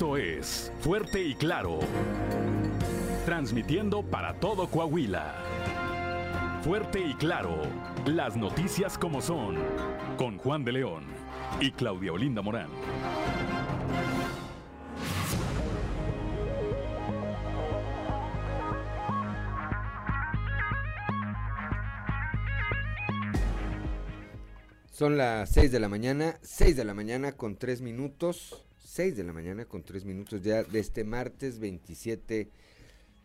Esto es Fuerte y Claro. Transmitiendo para todo Coahuila. Fuerte y Claro. Las noticias como son. Con Juan de León y Claudia Olinda Morán. Son las 6 de la mañana, 6 de la mañana con 3 minutos, 6 de la mañana con 3 minutos ya de este martes 27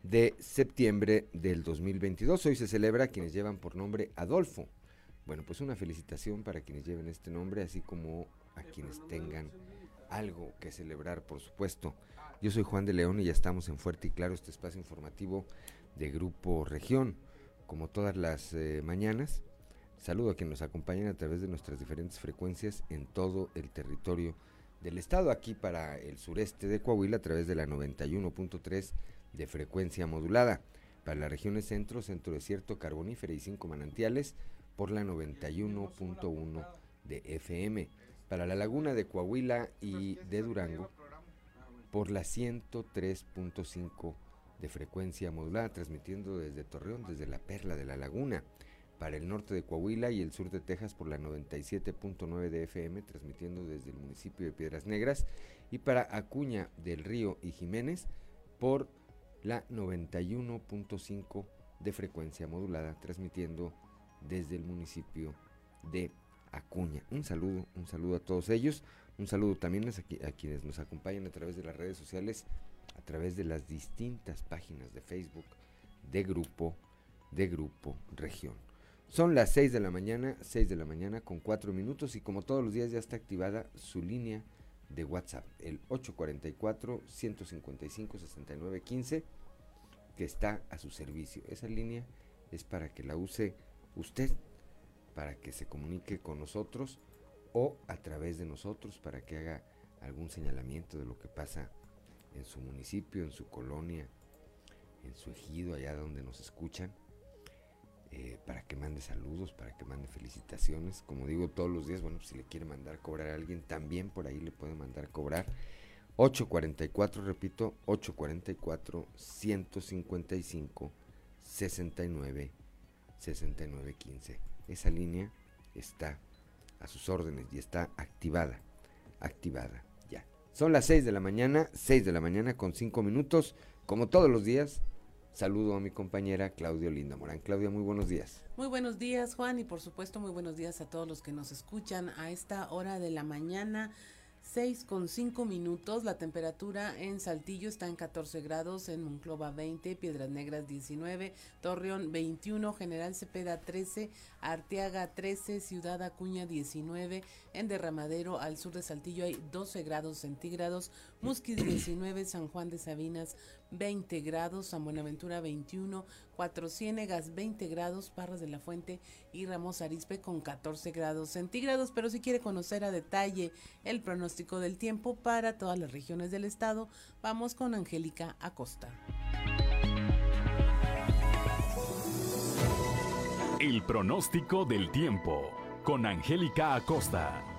de septiembre del 2022. Hoy se celebra quienes llevan por nombre Adolfo. Bueno, pues una felicitación para quienes lleven este nombre, así como a quienes tengan algo que celebrar, por supuesto. Yo soy Juan de León y ya estamos en Fuerte y Claro, este espacio informativo de Grupo Región, como todas las eh, mañanas Saludo a quienes nos acompañan a través de nuestras diferentes frecuencias en todo el territorio del estado, aquí para el sureste de Coahuila a través de la 91.3 de frecuencia modulada, para las regiones centro, centro desierto, carbonífera y cinco manantiales por la 91.1 de FM, para la laguna de Coahuila y de Durango por la 103.5 de frecuencia modulada, transmitiendo desde Torreón, desde la perla de la laguna para el norte de Coahuila y el sur de Texas por la 97.9 de FM, transmitiendo desde el municipio de Piedras Negras, y para Acuña del Río y Jiménez por la 91.5 de frecuencia modulada, transmitiendo desde el municipio de Acuña. Un saludo, un saludo a todos ellos, un saludo también a, quienes nos acompañan a través de las redes sociales, a través de las distintas páginas de Facebook de Grupo, de Grupo Región. Son las 6 de la mañana, 6 de la mañana con 4 minutos y como todos los días ya está activada su línea de WhatsApp, el 844-155-6915, que está a su servicio. Esa línea es para que la use usted, para que se comunique con nosotros o a través de nosotros, para que haga algún señalamiento de lo que pasa en su municipio, en su colonia, en su ejido, allá donde nos escuchan eh, para que mande saludos, para que mande felicitaciones. Como digo todos los días, bueno, si le quiere mandar cobrar a alguien, también por ahí le puede mandar cobrar. 844, repito, 844 155 69 69 15. Esa línea está a sus órdenes y está activada. Activada ya. Son las 6 de la mañana, 6 de la mañana con 5 minutos. Como todos los días, Saludo a mi compañera Claudia Linda Morán. Claudia, muy buenos días. Muy buenos días, Juan, y por supuesto muy buenos días a todos los que nos escuchan a esta hora de la mañana. 6 con 5 minutos, la temperatura en Saltillo está en 14 grados, en Monclova 20, Piedras Negras 19, Torreón 21, General Cepeda 13, Arteaga 13, Ciudad Acuña 19, en Derramadero al sur de Saltillo hay 12 grados centígrados, Musquis 19, San Juan de Sabinas 20 grados, San Buenaventura 21, Cuatro Ciénegas 20 grados, Parras de la Fuente y Ramos Arizpe con 14 grados centígrados. Pero si quiere conocer a detalle el pronóstico del tiempo para todas las regiones del estado, vamos con Angélica Acosta. El pronóstico del tiempo con Angélica Acosta.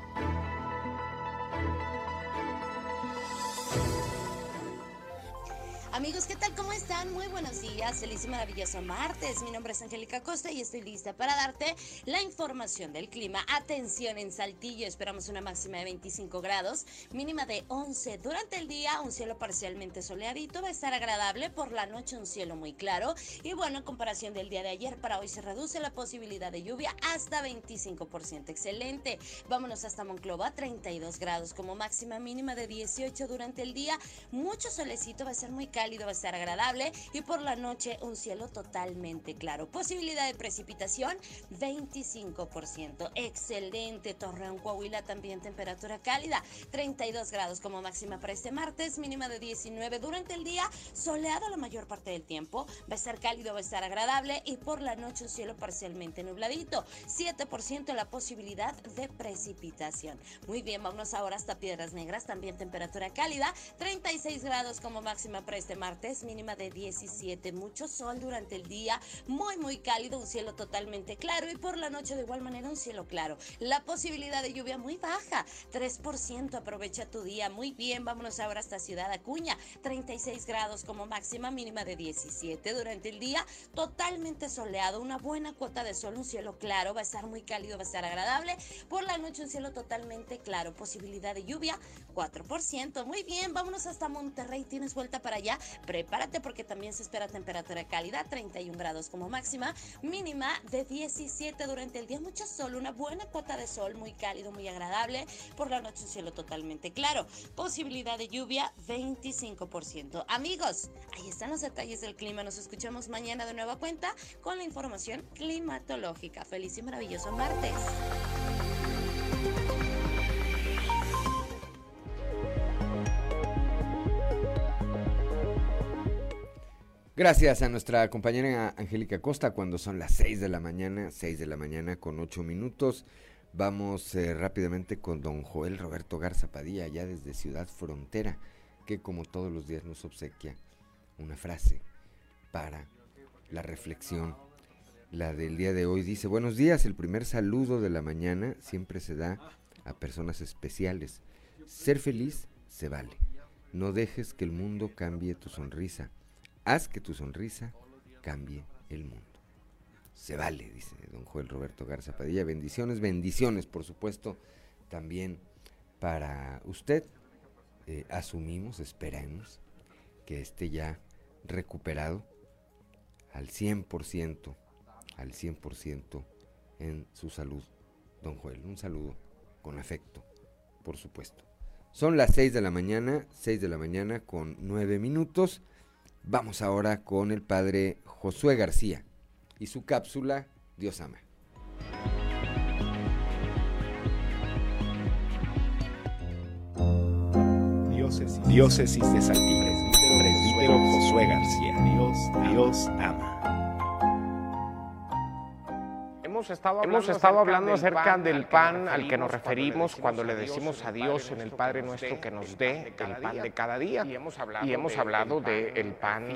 Amigos, ¿qué tal? ¿Cómo están? Muy buenos días. Feliz y maravilloso martes. Mi nombre es Angélica Costa y estoy lista para darte la información del clima. Atención en Saltillo, esperamos una máxima de 25 grados, mínima de 11. Durante el día, un cielo parcialmente soleadito, va a estar agradable. Por la noche, un cielo muy claro. Y bueno, en comparación del día de ayer, para hoy se reduce la posibilidad de lluvia hasta 25%. Excelente. Vámonos hasta Monclova, 32 grados como máxima mínima de 18 durante el día. Mucho solecito, va a ser muy cálido va a estar agradable y por la noche un cielo totalmente claro. Posibilidad de precipitación 25%. Excelente. Torreón, Coahuila también temperatura cálida. 32 grados como máxima para este martes, mínima de 19 durante el día, soleado la mayor parte del tiempo. Va a estar cálido, va a estar agradable y por la noche un cielo parcialmente nubladito. 7% la posibilidad de precipitación. Muy bien, vámonos ahora hasta Piedras Negras, también temperatura cálida. 36 grados como máxima para este martes, mínima de 17. Mucho sol durante el día, muy muy cálido, un cielo totalmente claro y por la noche de igual manera un cielo claro. La posibilidad de lluvia muy baja, 3%. Aprovecha tu día muy bien. Vámonos ahora hasta Ciudad Acuña, 36 grados como máxima mínima de 17 durante el día, totalmente soleado, una buena cuota de sol, un cielo claro, va a estar muy cálido, va a estar agradable. Por la noche un cielo totalmente claro, posibilidad de lluvia 4%. Muy bien, vámonos hasta Monterrey. ¿Tienes vuelta para allá? Prepárate porque también se espera temperatura cálida, 31 grados como máxima, mínima de 17 durante el día. Mucho sol, una buena cuota de sol, muy cálido, muy agradable. Por la noche un cielo totalmente claro. Posibilidad de lluvia 25%. Amigos, ahí están los detalles del clima. Nos escuchamos mañana de nueva cuenta con la información climatológica. Feliz y maravilloso martes. Gracias a nuestra compañera Angélica Costa cuando son las 6 de la mañana, 6 de la mañana con 8 minutos. Vamos eh, rápidamente con don Joel Roberto Garza Padilla, allá desde Ciudad Frontera, que como todos los días nos obsequia una frase para la reflexión. La del día de hoy dice, buenos días, el primer saludo de la mañana siempre se da a personas especiales. Ser feliz se vale. No dejes que el mundo cambie tu sonrisa Haz que tu sonrisa cambie el mundo. Se vale, dice don Joel Roberto Garza Padilla. Bendiciones, bendiciones, por supuesto, también para usted. Eh, asumimos, esperemos que esté ya recuperado al 100%, al 100% en su salud, don Joel. Un saludo con afecto, por supuesto. Son las 6 de la mañana, 6 de la mañana con 9 minutos. Vamos ahora con el padre Josué García y su cápsula Dios ama. Diócesis, Diócesis de Saltillo, presbítero Josué García. Dios, Dios ama hemos estado hablando, acerca del pan al que nos referimos cuando le decimos a Dios en el Padre nuestro que nos dé el pan de cada día. Y hemos hablado del pan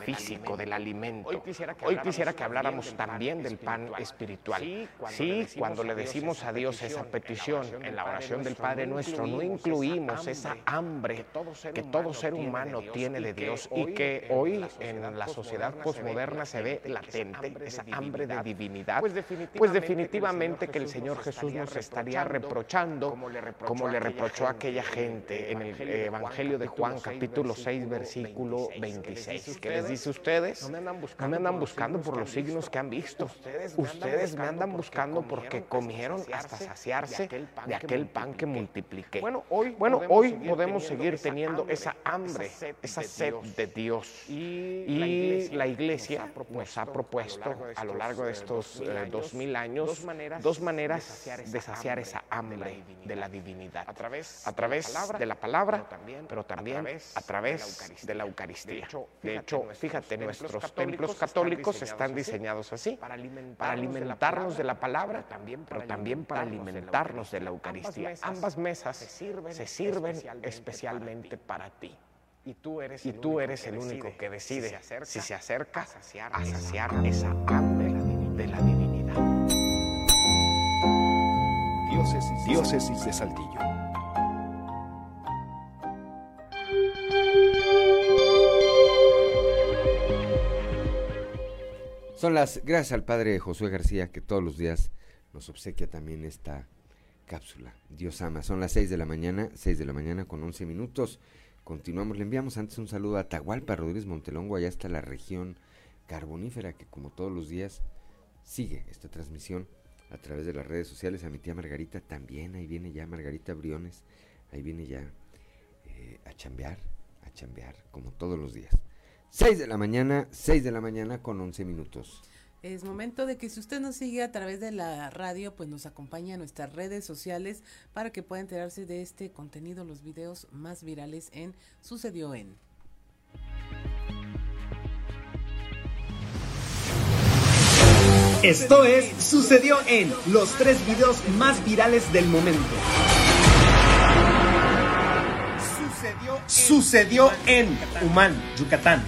físico, del alimento. Hoy quisiera que habláramos también del pan espiritual. Sí, cuando le decimos a Dios esa petición en la oración del Padre nuestro, no incluimos esa hambre que todo ser humano tiene de Dios y que hoy en la sociedad posmoderna se ve latente, esa hambre de divinidad. Pues, pues definitivamente que el Señor Jesús nos estaría reprochando como le reprochó a aquella gente en el Evangelio de Juan capítulo 6 versículo 26. ¿Qué les dice ustedes? No me andan buscando por los signos que han visto. Ustedes me andan buscando porque comieron hasta saciarse de aquel pan que multipliqué. Bueno, hoy, bueno, hoy podemos seguir teniendo esa hambre, esa sed de Dios. Y la iglesia nos ha propuesto a lo largo de estos eh, dos mil años dos maneras, de, saciar esa hambre de la divinidad. A través, de la palabra, pero también, a través de la Eucaristía. De hecho, fíjate, nuestros templos católicos están diseñados así, para alimentarnos de la palabra, pero también para alimentarnos de la Eucaristía. Ambas mesas se sirven especialmente para ti. Y tú eres, el único que decide si se acerca a saciar esa hambre de la divinidad. Diócesis, de Saltillo. Son las, gracias al padre Josué García que todos los días nos obsequia también esta cápsula. Dios ama. Son las 6 de la mañana, 6 de la mañana con 11 minutos. Continuamos. Le enviamos antes un saludo a Tahualpa Rodríguez Montelongo, allá está la región carbonífera que como todos los días sigue esta transmisión a través de las redes sociales. A mi tía Margarita también, ahí viene ya Margarita Briones, ahí viene ya eh, a chambear, a chambear, como todos los días. 6 de la mañana, 6 de la mañana con 11 minutos. Es momento de que si usted nos sigue a través de la radio, pues nos acompañe a nuestras redes sociales para que pueda enterarse de este contenido, los videos más virales en Sucedió en. Esto es Sucedió en los tres videos más virales del momento. Sucedió en Humán, Yucatán.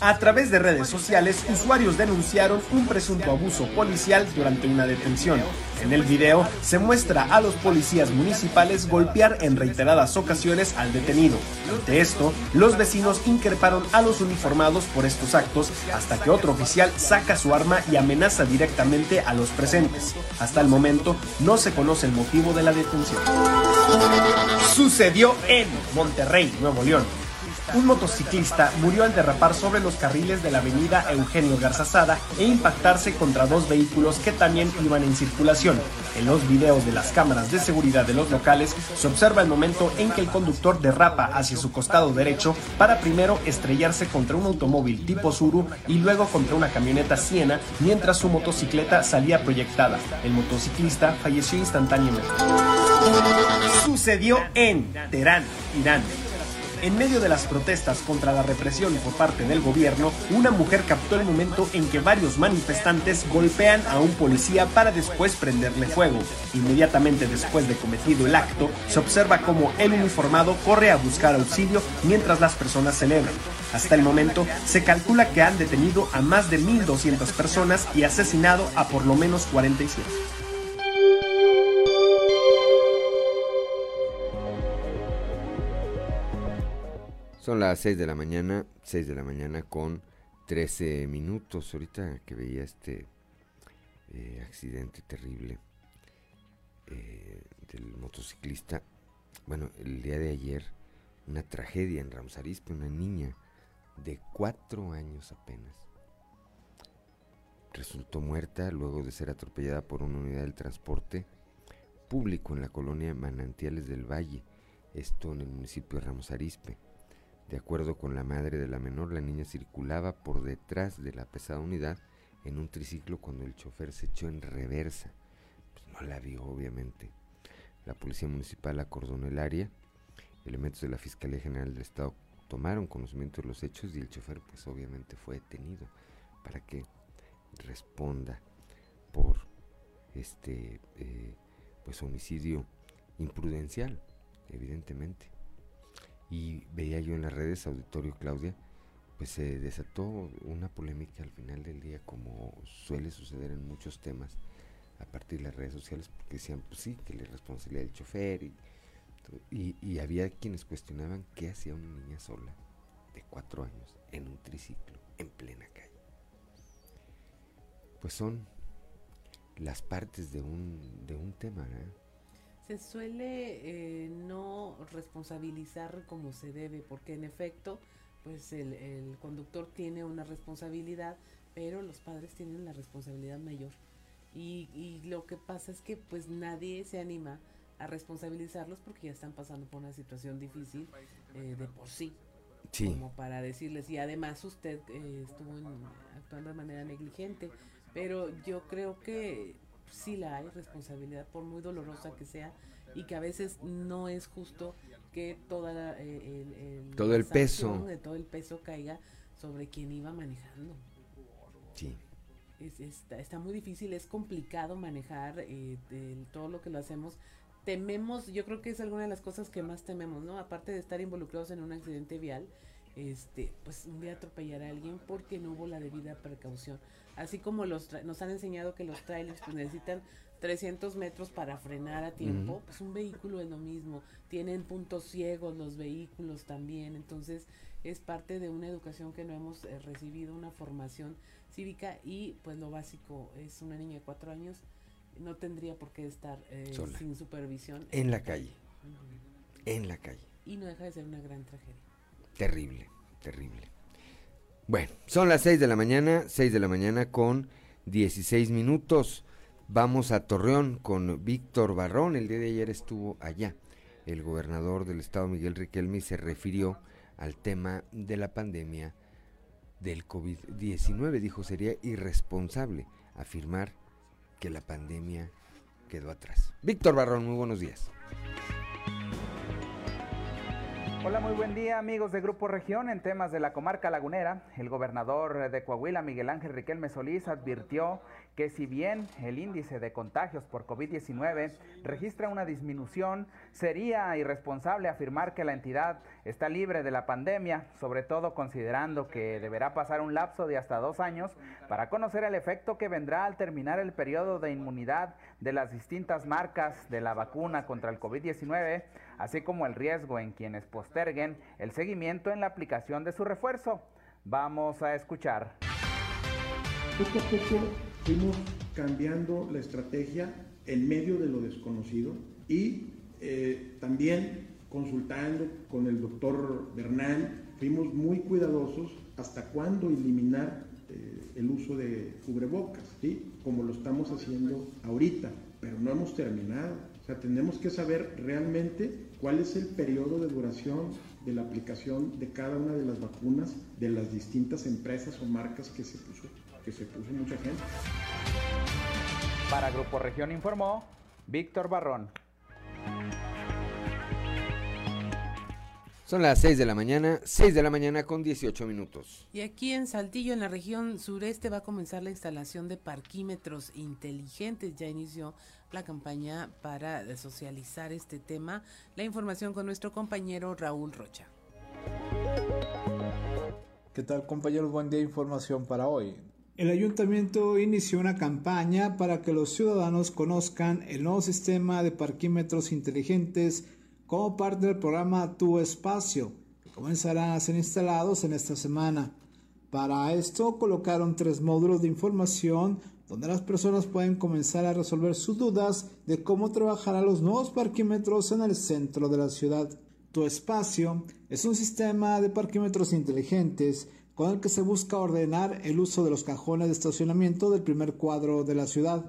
A través de redes sociales, usuarios denunciaron un presunto abuso policial durante una detención. En el video se muestra a los policías municipales golpear en reiteradas ocasiones al detenido. Ante esto, los vecinos increparon a los uniformados por estos actos hasta que otro oficial saca su arma y amenaza directamente a los presentes. Hasta el momento no se conoce el motivo de la detención. Sucedió en Monterrey, Nuevo León. Un motociclista murió al derrapar sobre los carriles de la avenida Eugenio Garzazada e impactarse contra dos vehículos que también iban en circulación. En los videos de las cámaras de seguridad de los locales se observa el momento en que el conductor derrapa hacia su costado derecho para primero estrellarse contra un automóvil tipo Suru y luego contra una camioneta Siena mientras su motocicleta salía proyectada. El motociclista falleció instantáneamente. Sucedió en Teherán, Irán. En medio de las protestas contra la represión por parte del gobierno, una mujer captó el momento en que varios manifestantes golpean a un policía para después prenderle fuego. Inmediatamente después de cometido el acto, se observa cómo el uniformado corre a buscar auxilio mientras las personas celebran. Hasta el momento, se calcula que han detenido a más de 1.200 personas y asesinado a por lo menos 47. Son las 6 de la mañana, 6 de la mañana con 13 minutos. Ahorita que veía este eh, accidente terrible eh, del motociclista, bueno, el día de ayer, una tragedia en Ramos Arizpe, una niña de 4 años apenas. Resultó muerta luego de ser atropellada por una unidad del transporte público en la colonia Manantiales del Valle, esto en el municipio de Ramos Arizpe. De acuerdo con la madre de la menor, la niña circulaba por detrás de la pesada unidad en un triciclo cuando el chofer se echó en reversa. Pues no la vio, obviamente. La policía municipal acordonó el área. Elementos de la Fiscalía General del Estado tomaron conocimiento de los hechos y el chofer, pues obviamente fue detenido para que responda por este eh, pues homicidio imprudencial, evidentemente y veía yo en las redes, auditorio Claudia, pues se desató una polémica al final del día, como suele suceder en muchos temas, a partir de las redes sociales, porque decían, pues sí, que le responsabilidad del chofer, y, y, había quienes cuestionaban qué hacía una niña sola, de cuatro años, en un triciclo, en plena calle. Pues son las partes de un, de un tema, ¿eh? Se suele eh, no responsabilizar como se debe, porque en efecto, pues el, conductor tiene una responsabilidad, pero los padres tienen la responsabilidad mayor. Y, lo que pasa es que pues nadie se anima a responsabilizarlos porque ya están pasando por una situación difícil eh, de por sí. Como para decirles, y además usted eh, estuvo actuando de manera negligente, pero yo creo que sí la hay responsabilidad, por muy dolorosa que sea, y que a veces no es justo que toda eh, el, todo el peso de todo el peso caiga sobre quien iba manejando. Sí. está, muy difícil, es complicado manejar eh, todo lo que lo hacemos. Tememos, yo creo que es alguna de las cosas que más tememos, ¿no? Aparte de estar involucrados en un accidente vial, este, pues un día atropellar a alguien porque no hubo la debida precaución. Así como los nos han enseñado que los trailers pues, necesitan 300 metros para frenar a tiempo, pues un vehículo es lo mismo. Tienen puntos ciegos los vehículos también, entonces es parte de una educación que no hemos eh, recibido, una formación cívica y pues lo básico es una niña de cuatro años no tendría por qué estar eh, sin supervisión en la calle, en la calle. Y no deja de ser una gran tragedia. Terrible, terrible. Bueno, son las 6 de la mañana, 6 de la mañana con 16 minutos. Vamos a Torreón con Víctor Barrón. El día de ayer estuvo allá. El gobernador del estado, Miguel Riquelme, se refirió al tema de la pandemia del COVID-19. Dijo sería irresponsable afirmar que la pandemia quedó atrás. Víctor Barrón, muy buenos días. Hola, muy buen día amigos de Grupo Región. En temas de la comarca lagunera, el gobernador de Coahuila, Miguel Ángel Riquelme Solís, advirtió que si bien el índice de contagios por COVID-19 registra una disminución, sería irresponsable afirmar que la entidad está libre de la pandemia, sobre todo considerando que deberá pasar un lapso de hasta dos años para conocer el efecto que vendrá al terminar el periodo de inmunidad de las distintas marcas de la vacuna contra el COVID-19 así como el riesgo en quienes posterguen el seguimiento en la aplicación de su refuerzo. Vamos a escuchar. Poco a poco fuimos cambiando la estrategia en medio de lo desconocido y eh, también consultando con el doctor Bernal, fuimos muy cuidadosos hasta cuándo eliminar eh, el uso de cubrebocas, ¿sí? como lo estamos haciendo ahorita, pero no hemos terminado. O sea, tenemos que saber realmente cuál es el periodo de duración de la aplicación de cada una de las vacunas de las distintas empresas o marcas que se puso, que se puso mucha gente. Para Grupo Región informó Víctor Barrón. Son las 6 de la mañana, 6 de la mañana con 18 minutos. Y aquí en Saltillo, en la región sureste, va a comenzar la instalación de parquímetros inteligentes. Ya inició la campaña para socializar este tema. La información con nuestro compañero Raúl Rocha. ¿Qué tal compañeros? Buen día, información para hoy. El ayuntamiento inició una campaña para que los ciudadanos conozcan el nuevo sistema de parquímetros inteligentes como parte del programa Tu Espacio, que comenzará a ser instalados en esta semana. Para esto colocaron tres módulos de información donde las personas pueden comenzar a resolver sus dudas de cómo trabajar a los nuevos parquímetros en el centro de la ciudad. Tu espacio es un sistema de parquímetros inteligentes con el que se busca ordenar el uso de los cajones de estacionamiento del primer cuadro de la ciudad.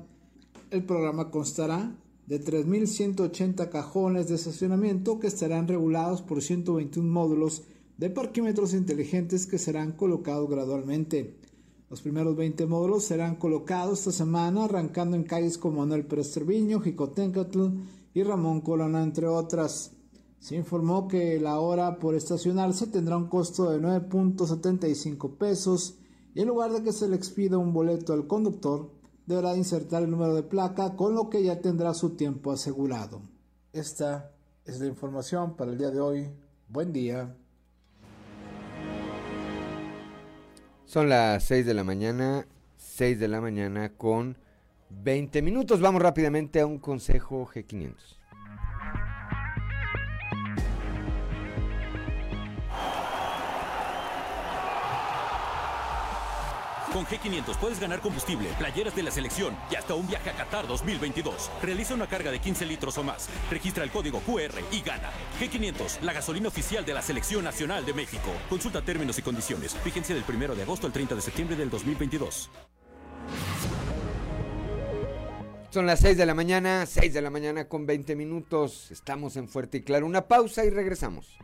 El programa constará de 3.180 cajones de estacionamiento que estarán regulados por 121 módulos de parquímetros inteligentes que serán colocados gradualmente. Los primeros 20 módulos serán colocados esta semana, arrancando en calles como Manuel Pérez Treviño, Jicotencatl y Ramón Colona, entre otras. Se informó que la hora por estacionarse tendrá un costo de 9.75 pesos y en lugar de que se le expida un boleto al conductor, deberá insertar el número de placa, con lo que ya tendrá su tiempo asegurado. Esta es la información para el día de hoy. Buen día. Son las 6 de la mañana, 6 de la mañana con 20 minutos. Vamos rápidamente a un consejo G500. Con G500 puedes ganar combustible, playeras de la selección y hasta un viaje a Qatar 2022. Realiza una carga de 15 litros o más. Registra el código QR y gana. G500, la gasolina oficial de la Selección Nacional de México. Consulta términos y condiciones. Fíjense del 1 de agosto al 30 de septiembre del 2022. Son las 6 de la mañana, 6 de la mañana con 20 minutos. Estamos en Fuerte y Claro. Una pausa y regresamos.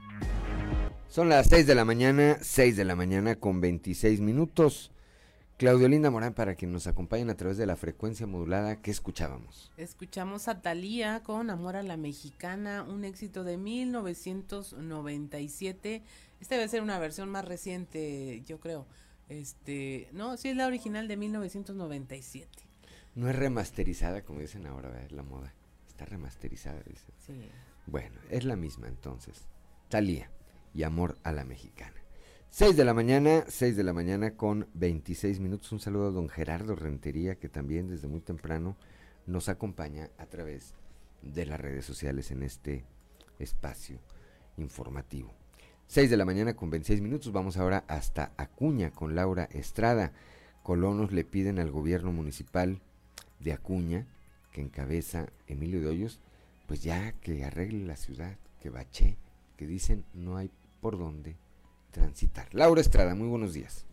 Son las 6 de la mañana, 6 de la mañana con 26 minutos. Claudio Linda Morán, para quien nos acompañen a través de la frecuencia modulada, ¿qué escuchábamos? Escuchamos a Talía con Amor a la Mexicana, un éxito de 1997. Esta debe ser una versión más reciente, yo creo. Este, no, sí es la original de 1997. No es remasterizada, como dicen ahora, es la moda. Está remasterizada, dice. Sí. Bueno, es la misma entonces. Talía y Amor a la Mexicana. 6 de la mañana, 6 de la mañana con 26 minutos. Un saludo a don Gerardo Rentería, que también desde muy temprano nos acompaña a través de las redes sociales en este espacio informativo. 6 de la mañana con 26 minutos. Vamos ahora hasta Acuña con Laura Estrada. Colonos le piden al gobierno municipal de Acuña, que encabeza Emilio de Hoyos, pues ya que arregle la ciudad, que bache, que dicen no hay por dónde transitar. Laura Estrada, muy buenos días.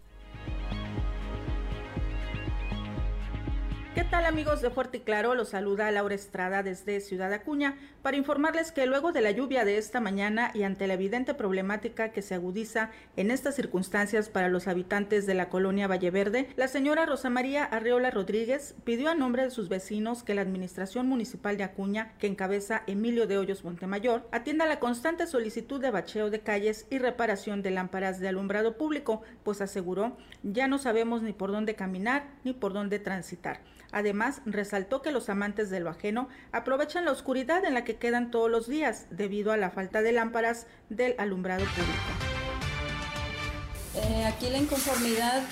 ¿Qué tal amigos de Fuerte y Claro? Los saluda Laura Estrada desde Ciudad Acuña para informarles que luego de la lluvia de esta mañana y ante la evidente problemática que se agudiza en estas circunstancias para los habitantes de la colonia Valleverde, la señora Rosa María Arreola Rodríguez pidió a nombre de sus vecinos que la Administración Municipal de Acuña, que encabeza Emilio de Hoyos Montemayor, atienda la constante solicitud de bacheo de calles y reparación de lámparas de alumbrado público, pues aseguró, ya no sabemos ni por dónde caminar ni por dónde transitar. Además, resaltó que los amantes de lo ajeno aprovechan la oscuridad en la que quedan todos los días debido a la falta de lámparas del alumbrado público. Eh, aquí la inconformidad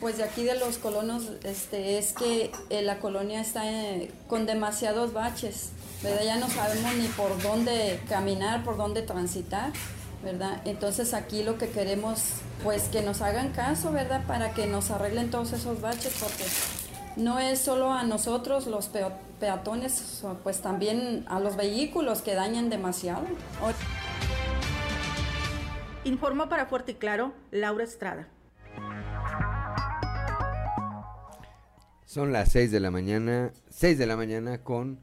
pues de aquí de los colonos este, es que eh, la colonia está eh, con demasiados baches, ¿verdad? Ya no sabemos ni por dónde caminar, por dónde transitar, ¿verdad? Entonces aquí lo que queremos, pues que nos hagan caso, ¿verdad? Para que nos arreglen todos esos baches, porque no es solo a nosotros los peatones, pues también a los vehículos que dañan demasiado. Informó para Fuerte y Claro Laura Estrada. Son las 6 de la mañana, 6 de la mañana con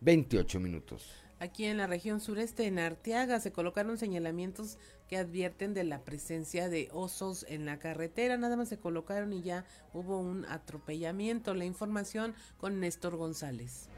28 minutos. Aquí en la región sureste, en Arteaga, se colocaron señalamientos que advierten de la presencia de osos en la carretera. Nada más se colocaron y ya hubo un atropellamiento. La información con Néstor González.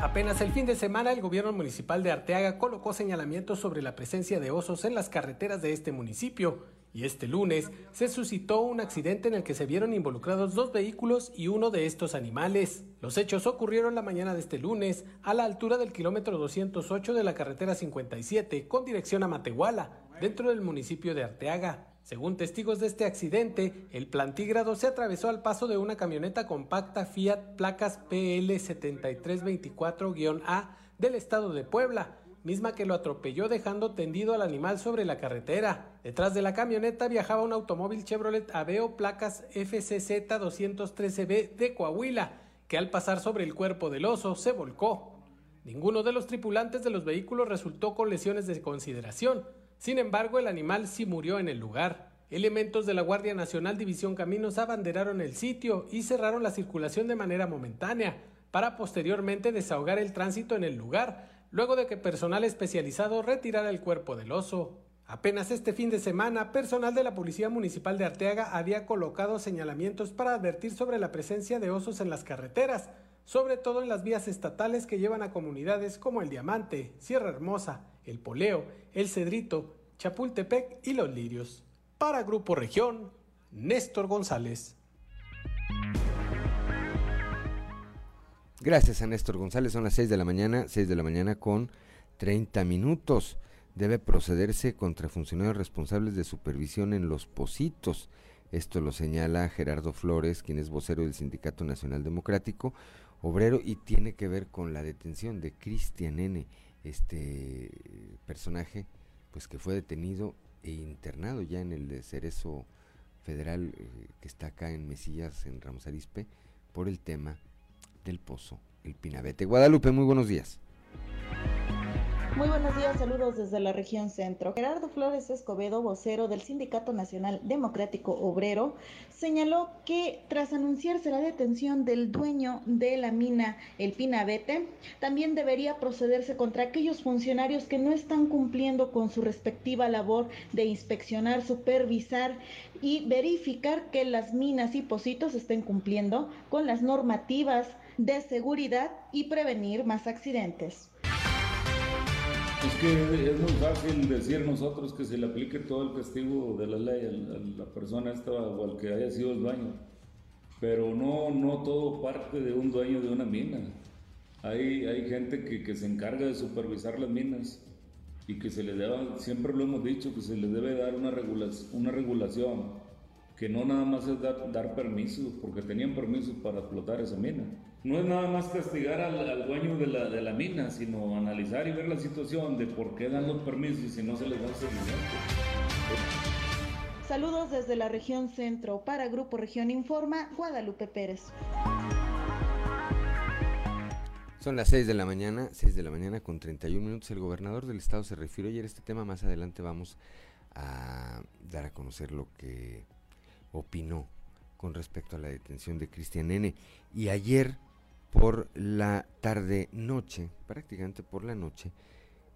Apenas el fin de semana, el gobierno municipal de Arteaga colocó señalamientos sobre la presencia de osos en las carreteras de este municipio. Y este lunes se suscitó un accidente en el que se vieron involucrados dos vehículos y uno de estos animales. Los hechos ocurrieron la mañana de este lunes a la altura del kilómetro 208 de la carretera 57 con dirección a Matehuala, dentro del municipio de Arteaga. Según testigos de este accidente, el plantígrado se atravesó al paso de una camioneta compacta Fiat placas PL 7324-A del estado de Puebla, misma que lo atropelló dejando tendido al animal sobre la carretera. Detrás de la camioneta viajaba un automóvil Chevrolet Aveo placas FCZ 213B de Coahuila, que al pasar sobre el cuerpo del oso se volcó. Ninguno de los tripulantes de los vehículos resultó con lesiones de consideración. Sin embargo, el animal sí murió en el lugar. Elementos de la Guardia Nacional División Caminos abanderaron el sitio y cerraron la circulación de manera momentánea, para posteriormente desahogar el tránsito en el lugar, luego de que personal especializado retirara el cuerpo del oso. Apenas este fin de semana, personal de la Policía Municipal de Arteaga había colocado señalamientos para advertir sobre la presencia de osos en las carreteras, sobre todo en las vías estatales que llevan a comunidades como El Diamante, Sierra Hermosa, El Poleo, El Cedrito, Chapultepec y Los Lirios. Para Grupo Región, Néstor González. Gracias a Néstor González, son las 6 de la mañana, 6 de la mañana con 30 minutos. Debe procederse contra funcionarios responsables de supervisión en los positos. Esto lo señala Gerardo Flores, quien es vocero del Sindicato Nacional Democrático, obrero, y tiene que ver con la detención de Cristian N., este personaje, pues que fue detenido e internado ya en el Cerezo Federal eh, que está acá en Mesillas, en Ramos Arispe, por el tema del Pozo, el Pinabete. Guadalupe, muy buenos días. Muy buenos días, saludos desde la región centro. Gerardo Flores Escobedo, vocero del Sindicato Nacional Democrático Obrero, señaló que tras anunciarse la detención del dueño de la mina El Pinabete, también debería procederse contra aquellos funcionarios que no están cumpliendo con su respectiva labor de inspeccionar, supervisar y verificar que las minas y pocitos estén cumpliendo con las normativas de seguridad y prevenir más accidentes. Es que es muy fácil decir nosotros que se le aplique todo el castigo de la ley a la persona esta o al que haya sido el dueño, pero no, no todo parte de un dueño de una mina. Hay, hay gente que, que se encarga de supervisar las minas y que se le debe, siempre lo hemos dicho, que se le debe dar una, regulación, una regulación que no nada más es dar, permisos, porque tenían permisos para explotar esa mina. No es nada más castigar al, dueño de la, de la, mina, sino analizar y ver la situación de por qué dan los permisos si no se les da seguimiento. Saludos desde la región centro. Para Grupo Región Informa, Guadalupe Pérez. Son las 6 de la mañana, 6 de la mañana con 31 minutos. El gobernador del estado se refirió ayer a este tema. Más adelante vamos a dar a conocer lo que opinó con respecto a la detención de Cristian N. Y ayer por la tarde noche, prácticamente por la noche,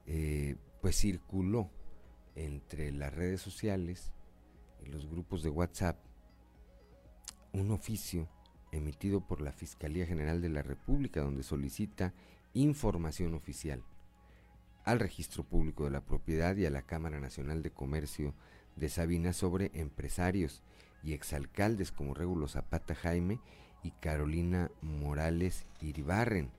eh, pues circuló entre las redes sociales y los grupos de WhatsApp un oficio emitido por la Fiscalía General de la República donde solicita información oficial al Registro Público de la Propiedad y a la Cámara Nacional de Comercio de Sabina sobre empresarios y exalcaldes como Regulo Zapata Jaime y Carolina Morales Iribarren,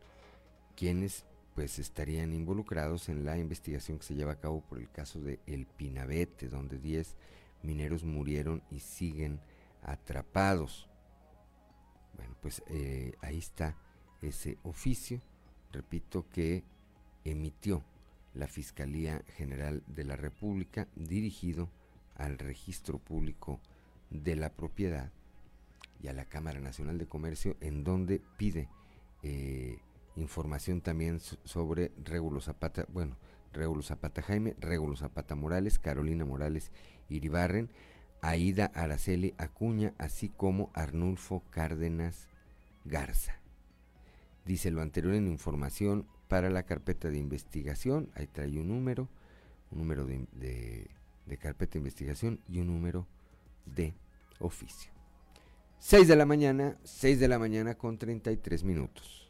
quienes pues estarían involucrados en la investigación que se lleva a cabo por el caso de El Pinabete, donde 10 mineros murieron y siguen atrapados. Bueno, pues eh, ahí está ese oficio, repito, que emitió la Fiscalía General de la República dirigido al Registro Público de la Propiedad y a la Cámara Nacional de Comercio en donde pide eh, información también sobre Regulo Zapata, bueno, Regulo Zapata Jaime, Regulo Zapata Morales, Carolina Morales Iribarren, Aida Araceli Acuña, así como Arnulfo Cárdenas Garza. Dice lo anterior en información para la carpeta de investigación, ahí trae un número, un número de, de carpeta de investigación y un número de oficio. 6 de la mañana, 6 de la mañana con 33 minutos.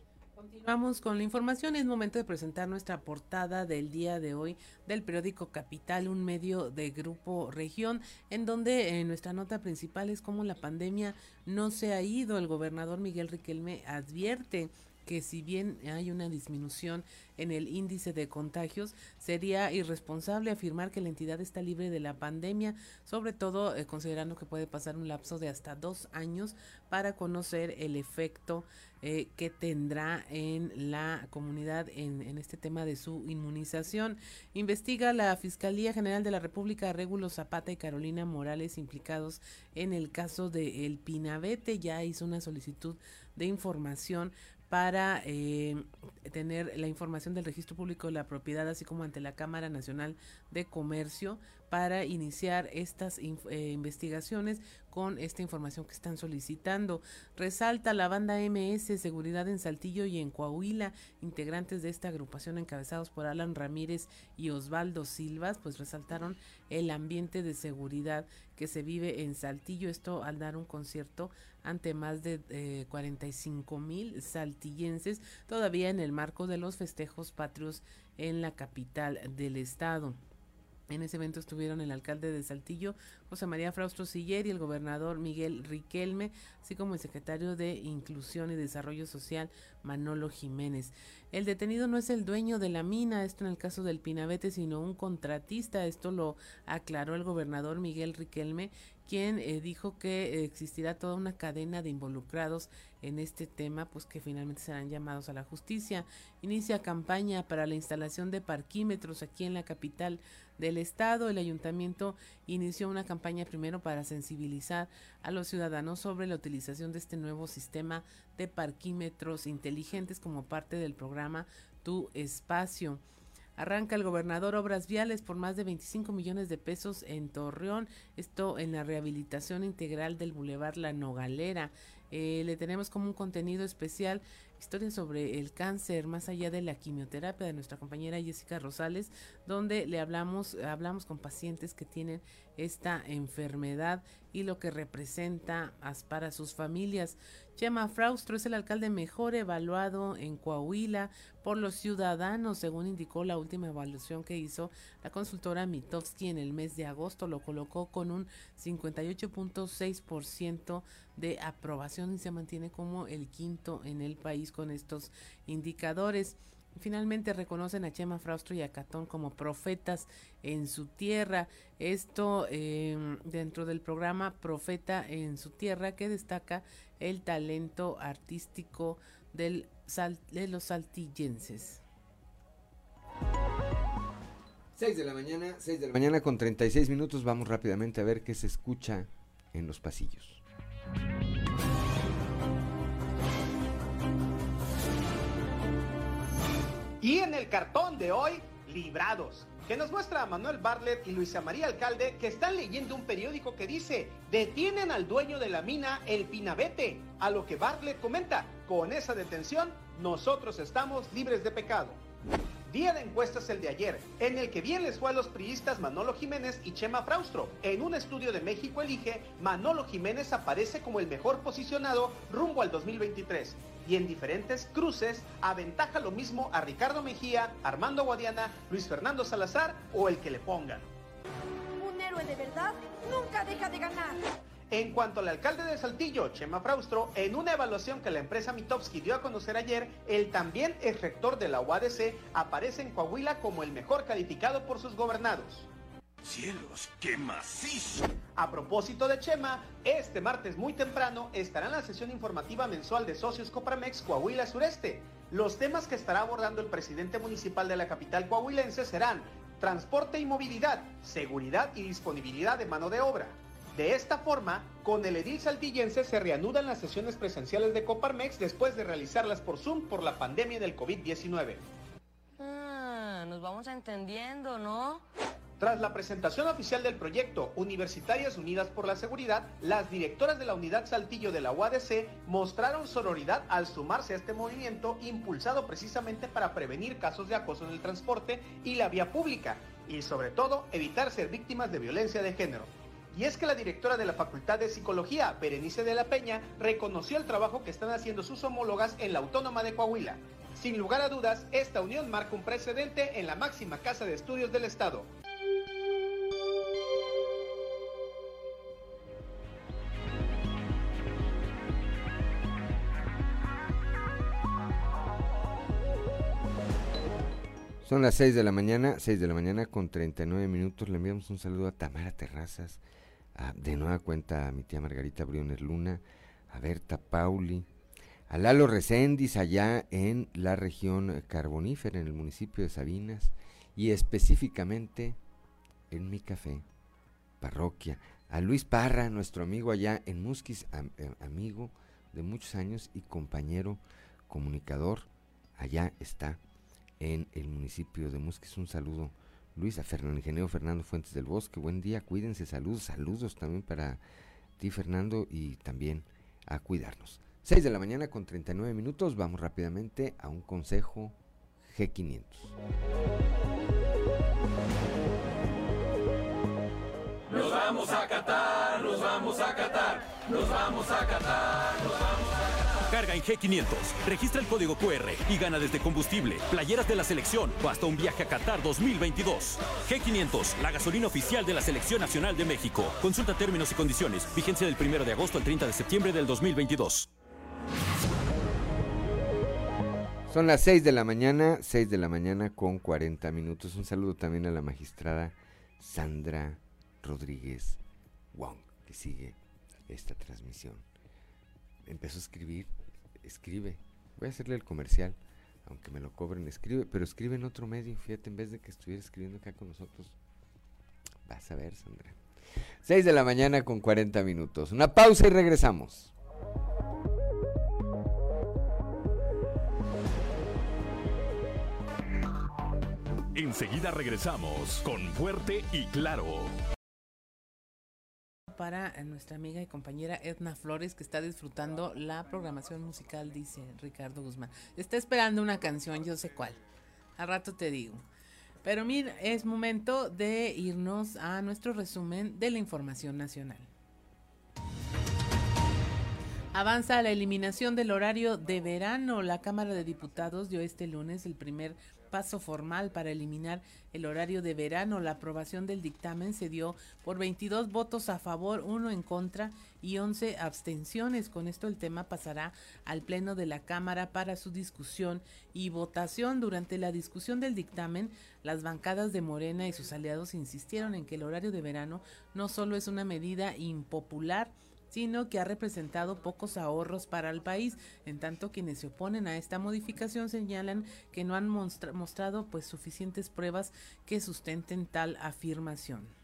Vamos con la información. Es momento de presentar nuestra portada del día de hoy del periódico Capital, un medio de Grupo Región, en donde eh, nuestra nota principal es cómo la pandemia no se ha ido. El gobernador Miguel Riquelme advierte que si bien hay una disminución en el índice de contagios, sería irresponsable afirmar que la entidad está libre de la pandemia, sobre todo eh, considerando que puede pasar un lapso de hasta dos años para conocer el efecto eh, que tendrá en la comunidad en, este tema de su inmunización. Investiga la Fiscalía General de la República Regulo Zapata y Carolina Morales implicados en el caso de El Pinabete. Ya hizo una solicitud de información para eh, tener la información del registro público de la propiedad, así como ante la Cámara Nacional de Comercio, para iniciar estas eh, investigaciones con esta información que están solicitando. Resalta la banda MS Seguridad en Saltillo y en Coahuila, integrantes de esta agrupación encabezados por Alan Ramírez y Osvaldo Silvas, pues resaltaron el ambiente de seguridad que se vive en Saltillo, esto al dar un concierto ante más de eh, 45 mil saltillenses, todavía en el marco de los festejos patrios en la capital del estado. En ese evento estuvieron el alcalde de Saltillo, José María Fraustro Siller, y el gobernador Miguel Riquelme, así como el secretario de Inclusión y Desarrollo Social, Manolo Jiménez. El detenido no es el dueño de la mina, esto en el caso del Pinabete, sino un contratista. Esto lo aclaró el gobernador Miguel Riquelme, quien eh, dijo que existirá toda una cadena de involucrados en este tema, pues que finalmente serán llamados a la justicia. Inicia campaña para la instalación de parquímetros aquí en la capital del estado. El ayuntamiento inició una campaña primero para sensibilizar a los ciudadanos sobre la utilización de este nuevo sistema de parquímetros inteligentes como parte del programa Tu Espacio. Arranca el gobernador obras viales por más de 25 millones de pesos en Torreón, esto en la rehabilitación integral del Boulevard La Nogalera. Eh, le tenemos como un contenido especial historia sobre el cáncer más allá de la quimioterapia de nuestra compañera Jessica Rosales, donde le hablamos, hablamos con pacientes que tienen esta enfermedad y lo que representa para sus familias. Chema Fraustro es el alcalde mejor evaluado en Coahuila por los ciudadanos, según indicó la última evaluación que hizo la consultora Mitowski en el mes de agosto, lo colocó con un 58.6% de aprobación y se mantiene como el quinto en el país con estos indicadores. Finalmente reconocen a Chema Fraustro y a Catón como profetas en su tierra. Esto eh, dentro del programa Profeta en su tierra que destaca el talento artístico del, de los saltillenses. 6 de la mañana, 6 de la mañana con 36 minutos. Vamos rápidamente a ver qué se escucha en los pasillos. Y en el cartón de hoy, librados que nos muestra a Manuel Bartlett y Luisa María Alcalde que están leyendo un periódico que dice, detienen al dueño de la mina El Pinabete, a lo que Bartlett comenta, con esa detención nosotros estamos libres de pecado. Día de encuestas el de ayer, en el que bien les fue a los priistas Manolo Jiménez y Chema Fraustro. En un estudio de México Elige, Manolo Jiménez aparece como el mejor posicionado rumbo al 2023. Y en diferentes cruces aventaja lo mismo a Ricardo Mejía, Armando Guadiana, Luis Fernando Salazar o el que le pongan. Un héroe de verdad nunca deja de ganar. En cuanto al alcalde de Saltillo, Chema Fraustro, en una evaluación que la empresa Mitowski dio a conocer ayer, el también ex rector de la UADC aparece en Coahuila como el mejor calificado por sus gobernados. ¡Cielos, qué macizo! A propósito de Chema, este martes muy temprano estará en la sesión informativa mensual de socios Copramex Coahuila Sureste. Los temas que estará abordando el presidente municipal de la capital coahuilense serán transporte y movilidad, seguridad y disponibilidad de mano de obra. De esta forma, con el edil saltillense se reanudan las sesiones presenciales de Coparmex después de realizarlas por Zoom por la pandemia del COVID-19. Ah, nos vamos entendiendo, ¿no? Tras la presentación oficial del proyecto Universitarias Unidas por la Seguridad, las directoras de la unidad Saltillo de la UADC mostraron sororidad al sumarse a este movimiento impulsado precisamente para prevenir casos de acoso en el transporte y la vía pública y sobre todo evitar ser víctimas de violencia de género. Y es que la directora de la Facultad de Psicología, Berenice de la Peña, reconoció el trabajo que están haciendo sus homólogas en la Autónoma de Coahuila. Sin lugar a dudas, esta unión marca un precedente en la máxima casa de estudios del Estado. Son las 6 de la mañana, 6 de la mañana con 39 minutos. Le enviamos un saludo a Tamara Terrazas, de nueva cuenta a mi tía Margarita Briones Luna, a Berta Pauli, a Lalo Recendis allá en la región carbonífera, en el municipio de Sabinas, y específicamente en mi café, parroquia, a Luis Parra, nuestro amigo allá en Musquis, eh, amigo de muchos años y compañero comunicador, allá está en el municipio de Musquis. Un saludo Luis, a Fernando, ingeniero Fernando Fuentes del Bosque, buen día, cuídense, saludos, saludos también para ti Fernando y también a cuidarnos. 6 de la mañana con 39 minutos, vamos rápidamente a un consejo G500. Nos vamos a Qatar, nos vamos a Qatar, nos vamos a Qatar, nos vamos a Carga en G500. Registra el código QR y gana desde combustible, playeras de la selección o hasta un viaje a Qatar 2022. G500, la gasolina oficial de la Selección Nacional de México. Consulta términos y condiciones. Vigencia del 1 de agosto al 30 de septiembre del 2022. Son las 6 de la mañana, 6 de la mañana con 40 minutos. Un saludo también a la magistrada Sandra Rodríguez Wong, que sigue esta transmisión. Empezó a escribir escribe. Voy a hacerle el comercial, aunque me lo cobren, escribe, pero escribe en otro medio, fíjate, en vez de que estuviera escribiendo acá con nosotros. Vas a ver, Sandra. 6 de la mañana con 40 minutos. Una pausa y regresamos. Enseguida regresamos con Fuerte y Claro para eh, nuestra amiga y compañera Edna Flores, que está disfrutando la programación musical, dice Ricardo Guzmán. Está esperando una canción, yo sé cuál. Al rato te digo. Pero mira, es momento de irnos a nuestro resumen de la información nacional. Avanza la eliminación del horario de verano. La Cámara de Diputados dio este lunes el primer paso formal para eliminar el horario de verano. La aprobación del dictamen se dio por 22 votos a favor, uno en contra y 11 abstenciones. Con esto el tema pasará al Pleno de la Cámara para su discusión y votación. Durante la discusión del dictamen, las bancadas de Morena y sus aliados insistieron en que el horario de verano no solo es una medida impopular, sino que ha representado pocos ahorros para el país, en tanto quienes se oponen a esta modificación señalan que no han mostrado pues suficientes pruebas que sustenten tal afirmación.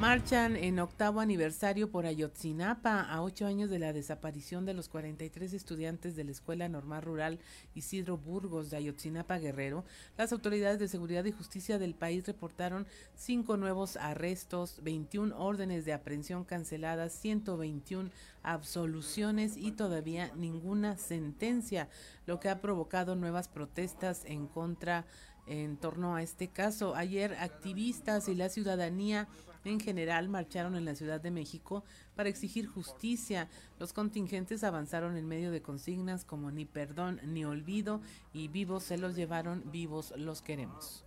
Marchan en octavo aniversario por Ayotzinapa, a ocho años de la desaparición de los 43 estudiantes de la Escuela Normal Rural Isidro Burgos de Ayotzinapa Guerrero. Las autoridades de seguridad y justicia del país reportaron cinco nuevos arrestos, 21 órdenes de aprehensión canceladas, 121 absoluciones y todavía ninguna sentencia, lo que ha provocado nuevas protestas en contra en torno a este caso. Ayer activistas y la ciudadanía en general marcharon en la Ciudad de México para exigir justicia. Los contingentes avanzaron en medio de consignas como ni perdón ni olvido y vivos se los llevaron, vivos los queremos.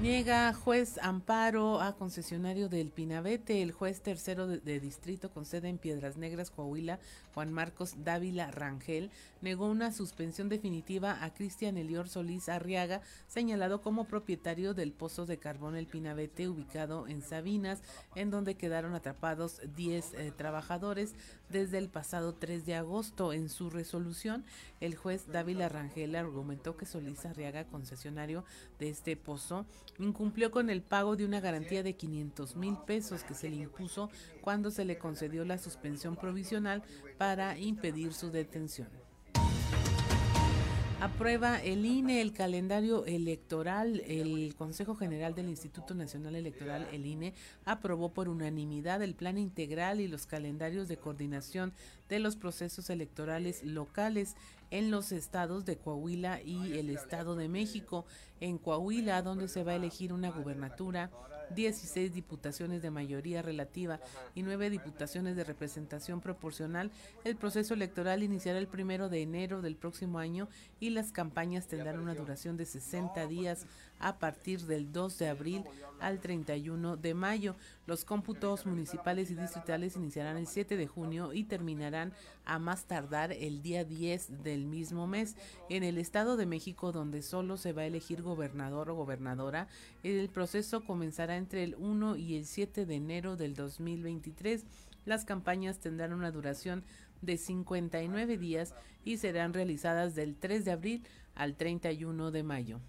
Niega juez amparo a concesionario del Pinabete. El juez tercero de, distrito con sede en Piedras Negras, Coahuila, Juan Marcos Dávila Rangel, negó una suspensión definitiva a Cristian Elior Solís Arriaga, señalado como propietario del pozo de carbón El Pinabete, ubicado en Sabinas, en donde quedaron atrapados 10 eh, trabajadores desde el pasado 3 de agosto. En su resolución, el juez Dávila Rangel argumentó que Solís Arriaga, concesionario de este pozo, incumplió con el pago de una garantía de 500 mil pesos que se le impuso cuando se le concedió la suspensión provisional para impedir su detención. Aprueba el INE el calendario electoral. El Consejo General del Instituto Nacional Electoral, el INE, aprobó por unanimidad el plan integral y los calendarios de coordinación de los procesos electorales locales en los estados de Coahuila y el Estado de México. En Coahuila, donde se va a elegir una gubernatura, 16 diputaciones de mayoría relativa y 9 diputaciones de representación proporcional. El proceso electoral iniciará el primero de enero del próximo año y las campañas tendrán una duración de 60 días a partir del 2 de abril al 31 de mayo. Los cómputos municipales y distritales iniciarán el 7 de junio y terminarán a más tardar el día 10 del mismo mes. En el Estado de México, donde solo se va a elegir gobernador o gobernadora, el proceso comenzará entre el 1 y el 7 de enero del 2023. Las campañas tendrán una duración de 59 días y serán realizadas del 3 de abril al 31 de mayo.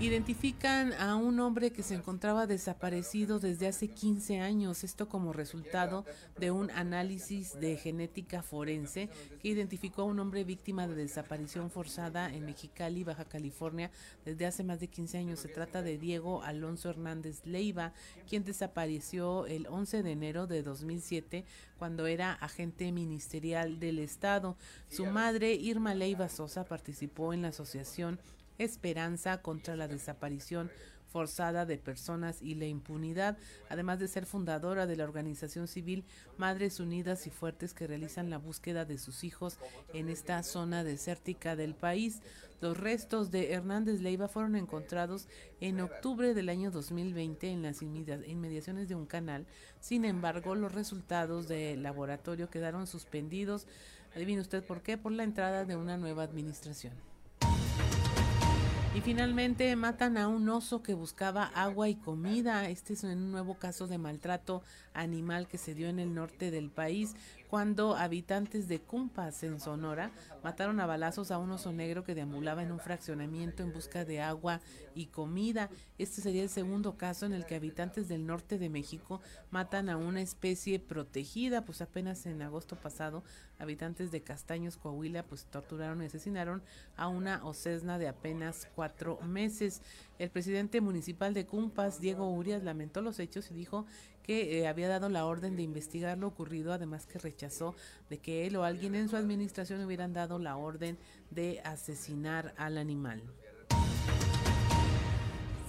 Identifican a un hombre que se encontraba desaparecido desde hace 15 años, esto como resultado de un análisis de genética forense que identificó a un hombre víctima de desaparición forzada en Mexicali, Baja California, desde hace más de 15 años. Se trata de Diego Alonso Hernández Leiva, quien desapareció el 11 de enero de 2007 cuando era agente ministerial del Estado. Su madre, Irma Leiva Sosa, participó en la asociación esperanza contra la desaparición forzada de personas y la impunidad, además de ser fundadora de la organización civil Madres Unidas y Fuertes que realizan la búsqueda de sus hijos en esta zona desértica del país. Los restos de Hernández Leiva fueron encontrados en octubre del año 2020 en las inmediaciones de un canal. Sin embargo, los resultados del laboratorio quedaron suspendidos. Adivine usted por qué, por la entrada de una nueva administración. Y finalmente matan a un oso que buscaba agua y comida. Este es un nuevo caso de maltrato animal que se dio en el norte del país cuando habitantes de Cumpas, en Sonora, mataron a balazos a un oso negro que deambulaba en un fraccionamiento en busca de agua y comida. Este sería el segundo caso en el que habitantes del norte de México matan a una especie protegida, pues apenas en agosto pasado, habitantes de Castaños, Coahuila, pues torturaron y asesinaron a una ocesna de apenas cuatro meses. El presidente municipal de Cumpas, Diego Urias, lamentó los hechos y dijo que eh, había dado la orden de investigar lo ocurrido, además que rechazó de que él o alguien en su administración hubieran dado la orden de asesinar al animal.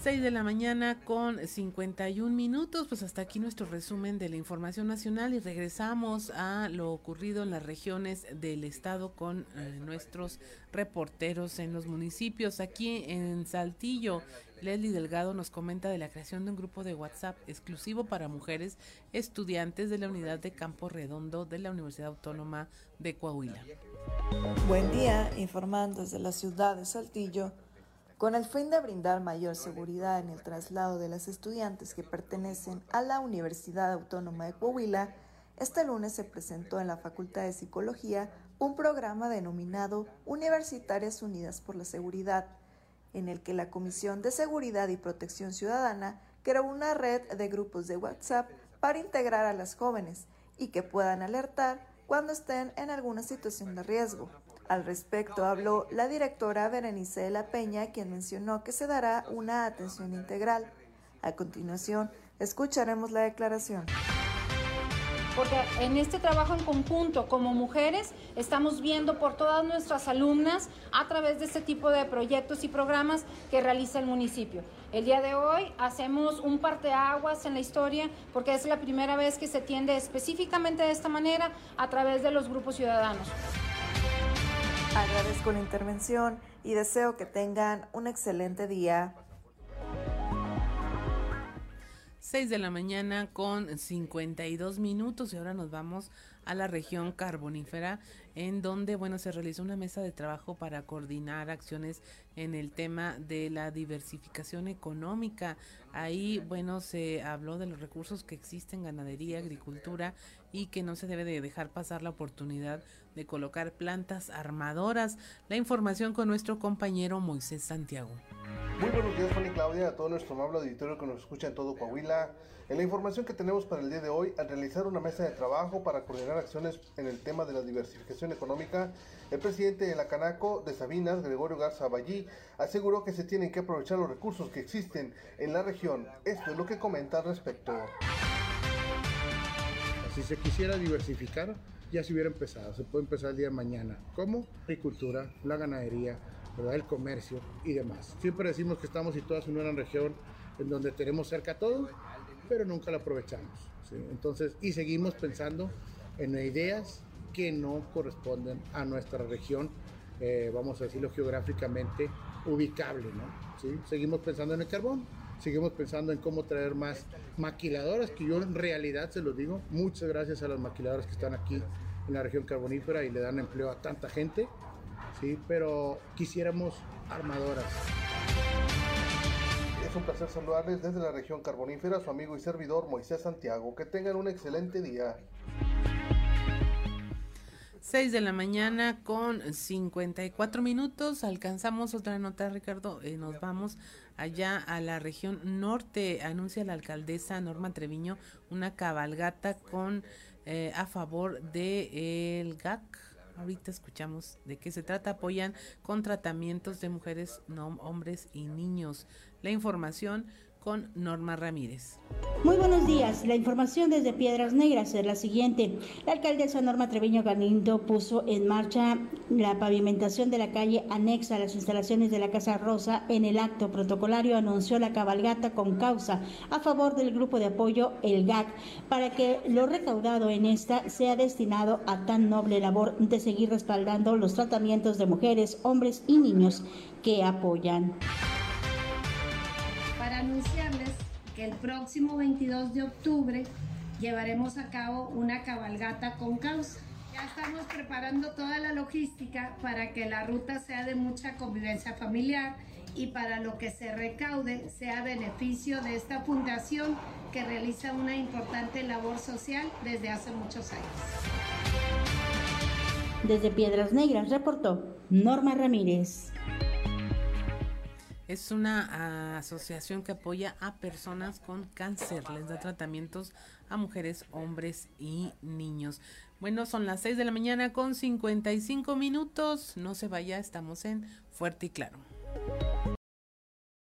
6 de la mañana con 51 minutos, pues hasta aquí nuestro resumen de la información nacional y regresamos a lo ocurrido en las regiones del estado con eh, nuestros reporteros en los municipios. Aquí en Saltillo, Leslie Delgado nos comenta de la creación de un grupo de WhatsApp exclusivo para mujeres estudiantes de la unidad de Campo Redondo de la Universidad Autónoma de Coahuila. Buen día, informando desde la ciudad de Saltillo. Con el fin de brindar mayor seguridad en el traslado de las estudiantes que pertenecen a la Universidad Autónoma de Coahuila, este lunes se presentó en la Facultad de Psicología un programa denominado Universitarias Unidas por la Seguridad, en el que la Comisión de Seguridad y Protección Ciudadana creó una red de grupos de WhatsApp para integrar a las jóvenes y que puedan alertar cuando estén en alguna situación de riesgo. Al respecto habló la directora Berenice de la Peña, quien mencionó que se dará una atención integral. A continuación, escucharemos la declaración porque en este trabajo en conjunto como mujeres estamos viendo por todas nuestras alumnas a través de este tipo de proyectos y programas que realiza el municipio. El día de hoy hacemos un parteaguas en la historia porque es la primera vez que se tiende específicamente de esta manera a través de los grupos ciudadanos. Agradezco la intervención y deseo que tengan un excelente día. 6 de la mañana con 52 minutos y ahora nos vamos a la región carbonífera en donde bueno se realizó una mesa de trabajo para coordinar acciones en el tema de la diversificación económica. Ahí bueno se habló de los recursos que existen ganadería, agricultura y que no se debe de dejar pasar la oportunidad de colocar plantas armadoras. La información con nuestro compañero Moisés Santiago. Muy buenos días, Juan y Claudia, a todo nuestro amable auditorio que nos escucha en todo Coahuila. En la información que tenemos para el día de hoy, al realizar una mesa de trabajo para coordinar acciones en el tema de la diversificación económica, el presidente de la Canaco de Sabinas, Gregorio Garza Ballí, aseguró que se tienen que aprovechar los recursos que existen en la región. Esto es lo que comenta al respecto. Si se quisiera diversificar, ya se hubiera empezado. Se puede empezar el día de mañana. ¿Cómo? Agricultura, la ganadería, el comercio y demás. Siempre decimos que estamos situados en una región en donde tenemos cerca todo, pero nunca la aprovechamos. Entonces, y seguimos pensando en ideas que no corresponden a nuestra región, eh, vamos a decirlo geográficamente, ubicable. ¿no? Seguimos pensando en el carbón, seguimos pensando en cómo traer más maquiladoras, que yo en realidad se los digo, muchas gracias a las maquiladoras que están aquí en la región carbonífera y le dan empleo a tanta gente ¿sí? Pero quisiéramos armadoras. Es un placer saludarles desde la región carbonífera, su amigo y servidor Moisés Santiago. Que tengan un excelente día. 6 de la mañana con 54 minutos. Alcanzamos otra nota, Ricardo. Eh, nos vamos allá a la región norte. Anuncia la alcaldesa Norma Treviño una cabalgata con eh, a favor de el GAC Ahorita escuchamos de qué se trata. Apoyan con tratamientos de mujeres, no, hombres y niños. La información con Norma Ramírez. Muy buenos días. La información desde Piedras Negras es la siguiente. La alcaldesa Norma Treviño Galindo puso en marcha la pavimentación de la calle anexa a las instalaciones de la Casa Rosa. En el acto protocolario anunció la cabalgata con causa a favor del grupo de apoyo El GAC para que lo recaudado en esta sea destinado a tan noble labor de seguir respaldando los tratamientos de mujeres, hombres y niños que apoyan próximo 22 de octubre llevaremos a cabo una cabalgata con causa. Ya estamos preparando toda la logística para que la ruta sea de mucha convivencia familiar y para lo que se recaude sea beneficio de esta fundación que realiza una importante labor social desde hace muchos años. Desde Piedras Negras reportó Norma Ramírez. Es una asociación que apoya a personas con cáncer, les da tratamientos a mujeres, hombres y niños. Bueno, son las 6 de la mañana con 55 minutos. No se vaya, estamos en Fuerte y Claro.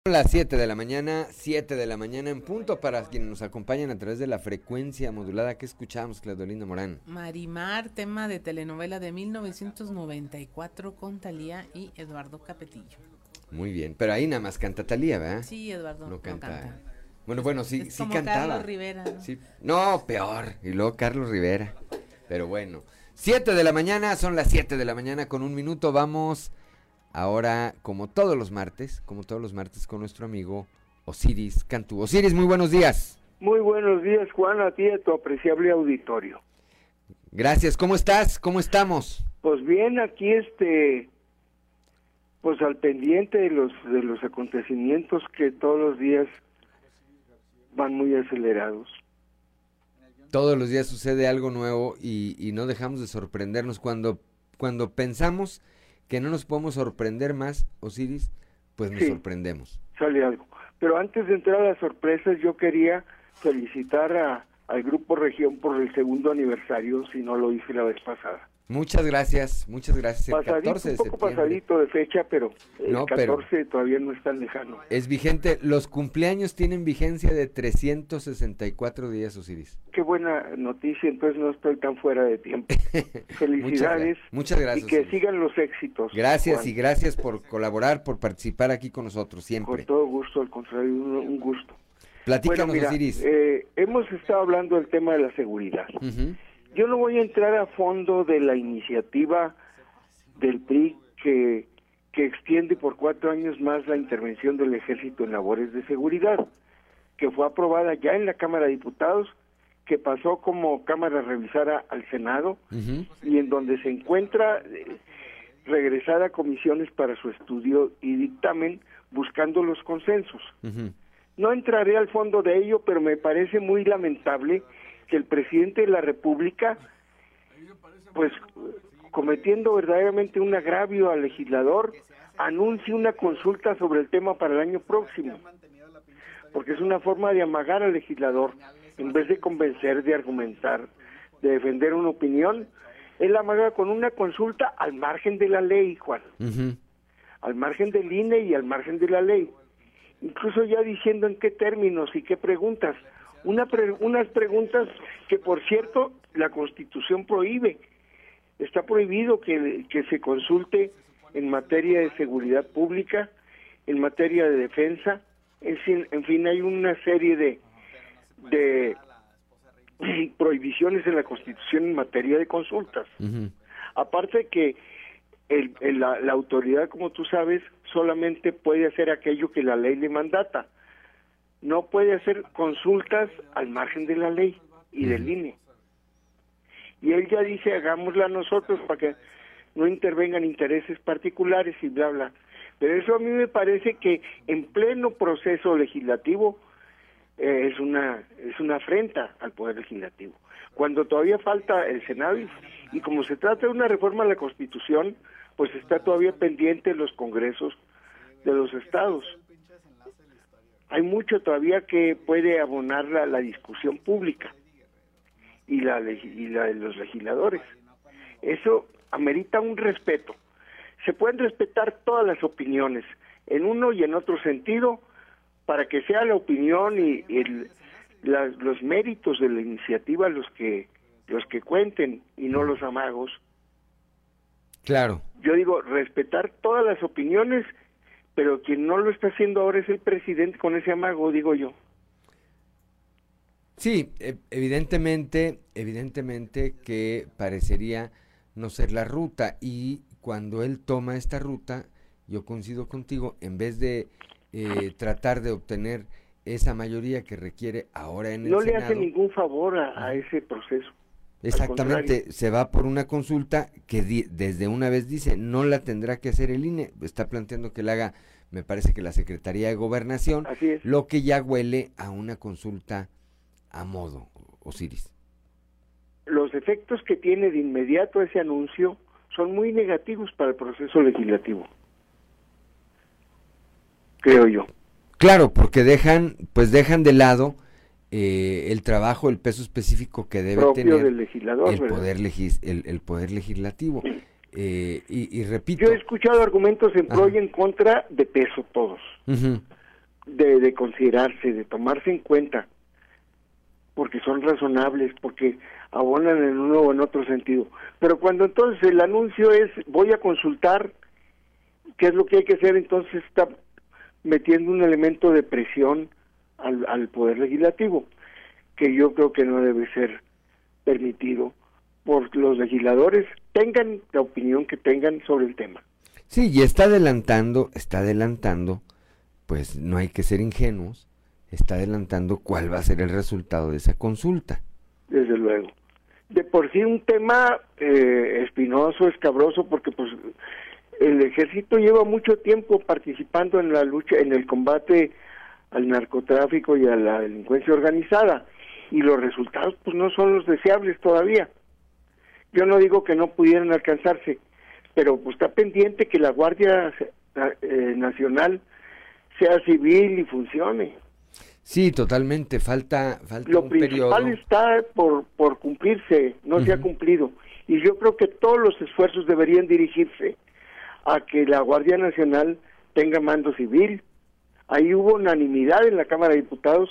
Las 7 de la mañana, 7 de la mañana en punto para quienes nos acompañan a través de la frecuencia modulada que escuchamos, Claudelina Morán. Marimar, tema de telenovela de 1994 con Talía y Eduardo Capetillo. Muy bien, pero ahí nada más canta Talía, ¿verdad? Sí, Eduardo. No canta. Bueno, bueno, sí, sí cantaba. Carlos Rivera. ¿no? Sí. no, peor. Y luego Carlos Rivera. Pero bueno. Siete de la mañana, son las siete de la mañana con un minuto. Vamos ahora, como todos los martes, como todos los martes, con nuestro amigo Osiris Cantú. Osiris, muy buenos días. Muy buenos días, Juan, a ti y a tu apreciable auditorio. Gracias, ¿cómo estás? ¿Cómo estamos? Pues bien, aquí este, pues al pendiente de los de los acontecimientos que todos los días van muy acelerados. Todos los días sucede algo nuevo y, no dejamos de sorprendernos cuando cuando pensamos que no nos podemos sorprender más, Osiris, pues nos sorprendemos. Sale algo. Pero antes de entrar a las sorpresas, yo quería felicitar a, al Grupo Región por el segundo aniversario, si no lo hice la vez pasada. Muchas gracias, muchas gracias. El pasadito, 14 de un poco pasadito de fecha, pero el no, 14 todavía no es tan lejano. Es vigente, los cumpleaños tienen vigencia de 364 días, Osiris. Qué buena noticia, entonces no estoy tan fuera de tiempo. Felicidades. muchas, gracias. Y que sigan los éxitos. Gracias y gracias por colaborar, por participar aquí con nosotros siempre. Con todo gusto, al contrario, un, gusto. Platícanos, bueno, Osiris. Eh, hemos estado hablando del tema de la seguridad. Yo no voy a entrar a fondo de la iniciativa del PRI que, que extiende por cuatro años más la intervención del ejército en labores de seguridad, que fue aprobada ya en la Cámara de Diputados, que pasó como Cámara revisada al Senado y en donde se encuentra eh, regresar a comisiones para su estudio y dictamen buscando los consensos. No entraré al fondo de ello, pero me parece muy lamentable que el presidente de la República, pues cometiendo verdaderamente un agravio al legislador, anuncie una consulta sobre el tema para el año próximo, porque es una forma de amagar al legislador, en vez de convencer, de argumentar, de defender una opinión, él amaga con una consulta al margen de la ley, Juan, al margen del INE y al margen de la ley, incluso ya diciendo en qué términos y qué preguntas, una unas preguntas que, por cierto, la Constitución prohíbe. Está prohibido que, que se consulte en materia de seguridad pública, en materia de defensa, en fin, en fin hay una serie de, de prohibiciones en la Constitución en materia de consultas. Aparte que el, la, la, autoridad, como tú sabes, solamente puede hacer aquello que la ley le mandata no puede hacer consultas al margen de la ley y del INE. Y él ya dice, hagámosla nosotros para que no intervengan intereses particulares y bla, bla. Pero eso a mí me parece que en pleno proceso legislativo eh, es una es una afrenta al poder legislativo. Cuando todavía falta el Senado y, y como se trata de una reforma a la Constitución, pues está todavía pendiente los congresos de los estados hay mucho todavía que puede abonar la, la discusión pública y la, y la de los legisladores. Eso amerita un respeto. Se pueden respetar todas las opiniones, en uno y en otro sentido, para que sea la opinión y, el, los méritos de la iniciativa los que los que cuenten y no los amagos. Claro. Yo digo respetar todas las opiniones pero quien no lo está haciendo ahora es el presidente con ese amago, digo yo. Sí, e, evidentemente, evidentemente que parecería no ser la ruta y cuando él toma esta ruta, yo coincido contigo, en vez de eh, tratar de obtener esa mayoría que requiere ahora en el no Senado. No le hace ningún favor a, ese proceso. Exactamente, se va por una consulta que desde una vez dice no la tendrá que hacer el INE, está planteando que la haga, me parece que la Secretaría de Gobernación, lo que ya huele a una consulta a modo, Osiris. Los efectos que tiene de inmediato ese anuncio son muy negativos para el proceso legislativo, creo yo. Claro, porque dejan, pues dejan de lado eh, el trabajo, el peso específico que debe tener el, poder el, poder legislativo. Eh, y, repito. Yo he escuchado argumentos en pro y en contra de peso todos, de, de considerarse, de tomarse en cuenta, porque son razonables, porque abonan en uno o en otro sentido. Pero cuando entonces el anuncio es voy a consultar qué es lo que hay que hacer, entonces está metiendo un elemento de presión al, al Poder Legislativo, que yo creo que no debe ser permitido por los legisladores, tengan la opinión que tengan sobre el tema. Sí, y está adelantando, está adelantando, pues no hay que ser ingenuos, está adelantando cuál va a ser el resultado de esa consulta. Desde luego. De por sí un tema eh, espinoso, escabroso, porque pues el ejército lleva mucho tiempo participando en la lucha, en el combate al narcotráfico y a la delincuencia organizada y los resultados pues no son los deseables todavía. Yo no digo que no pudieran alcanzarse, pero pues está pendiente que la Guardia eh, Nacional sea civil y funcione. Sí, totalmente, falta, falta Lo un principal periodo. está por, por cumplirse, no se ha cumplido. Y yo creo que todos los esfuerzos deberían dirigirse a que la Guardia Nacional tenga mando civil. Ahí hubo unanimidad en la Cámara de Diputados,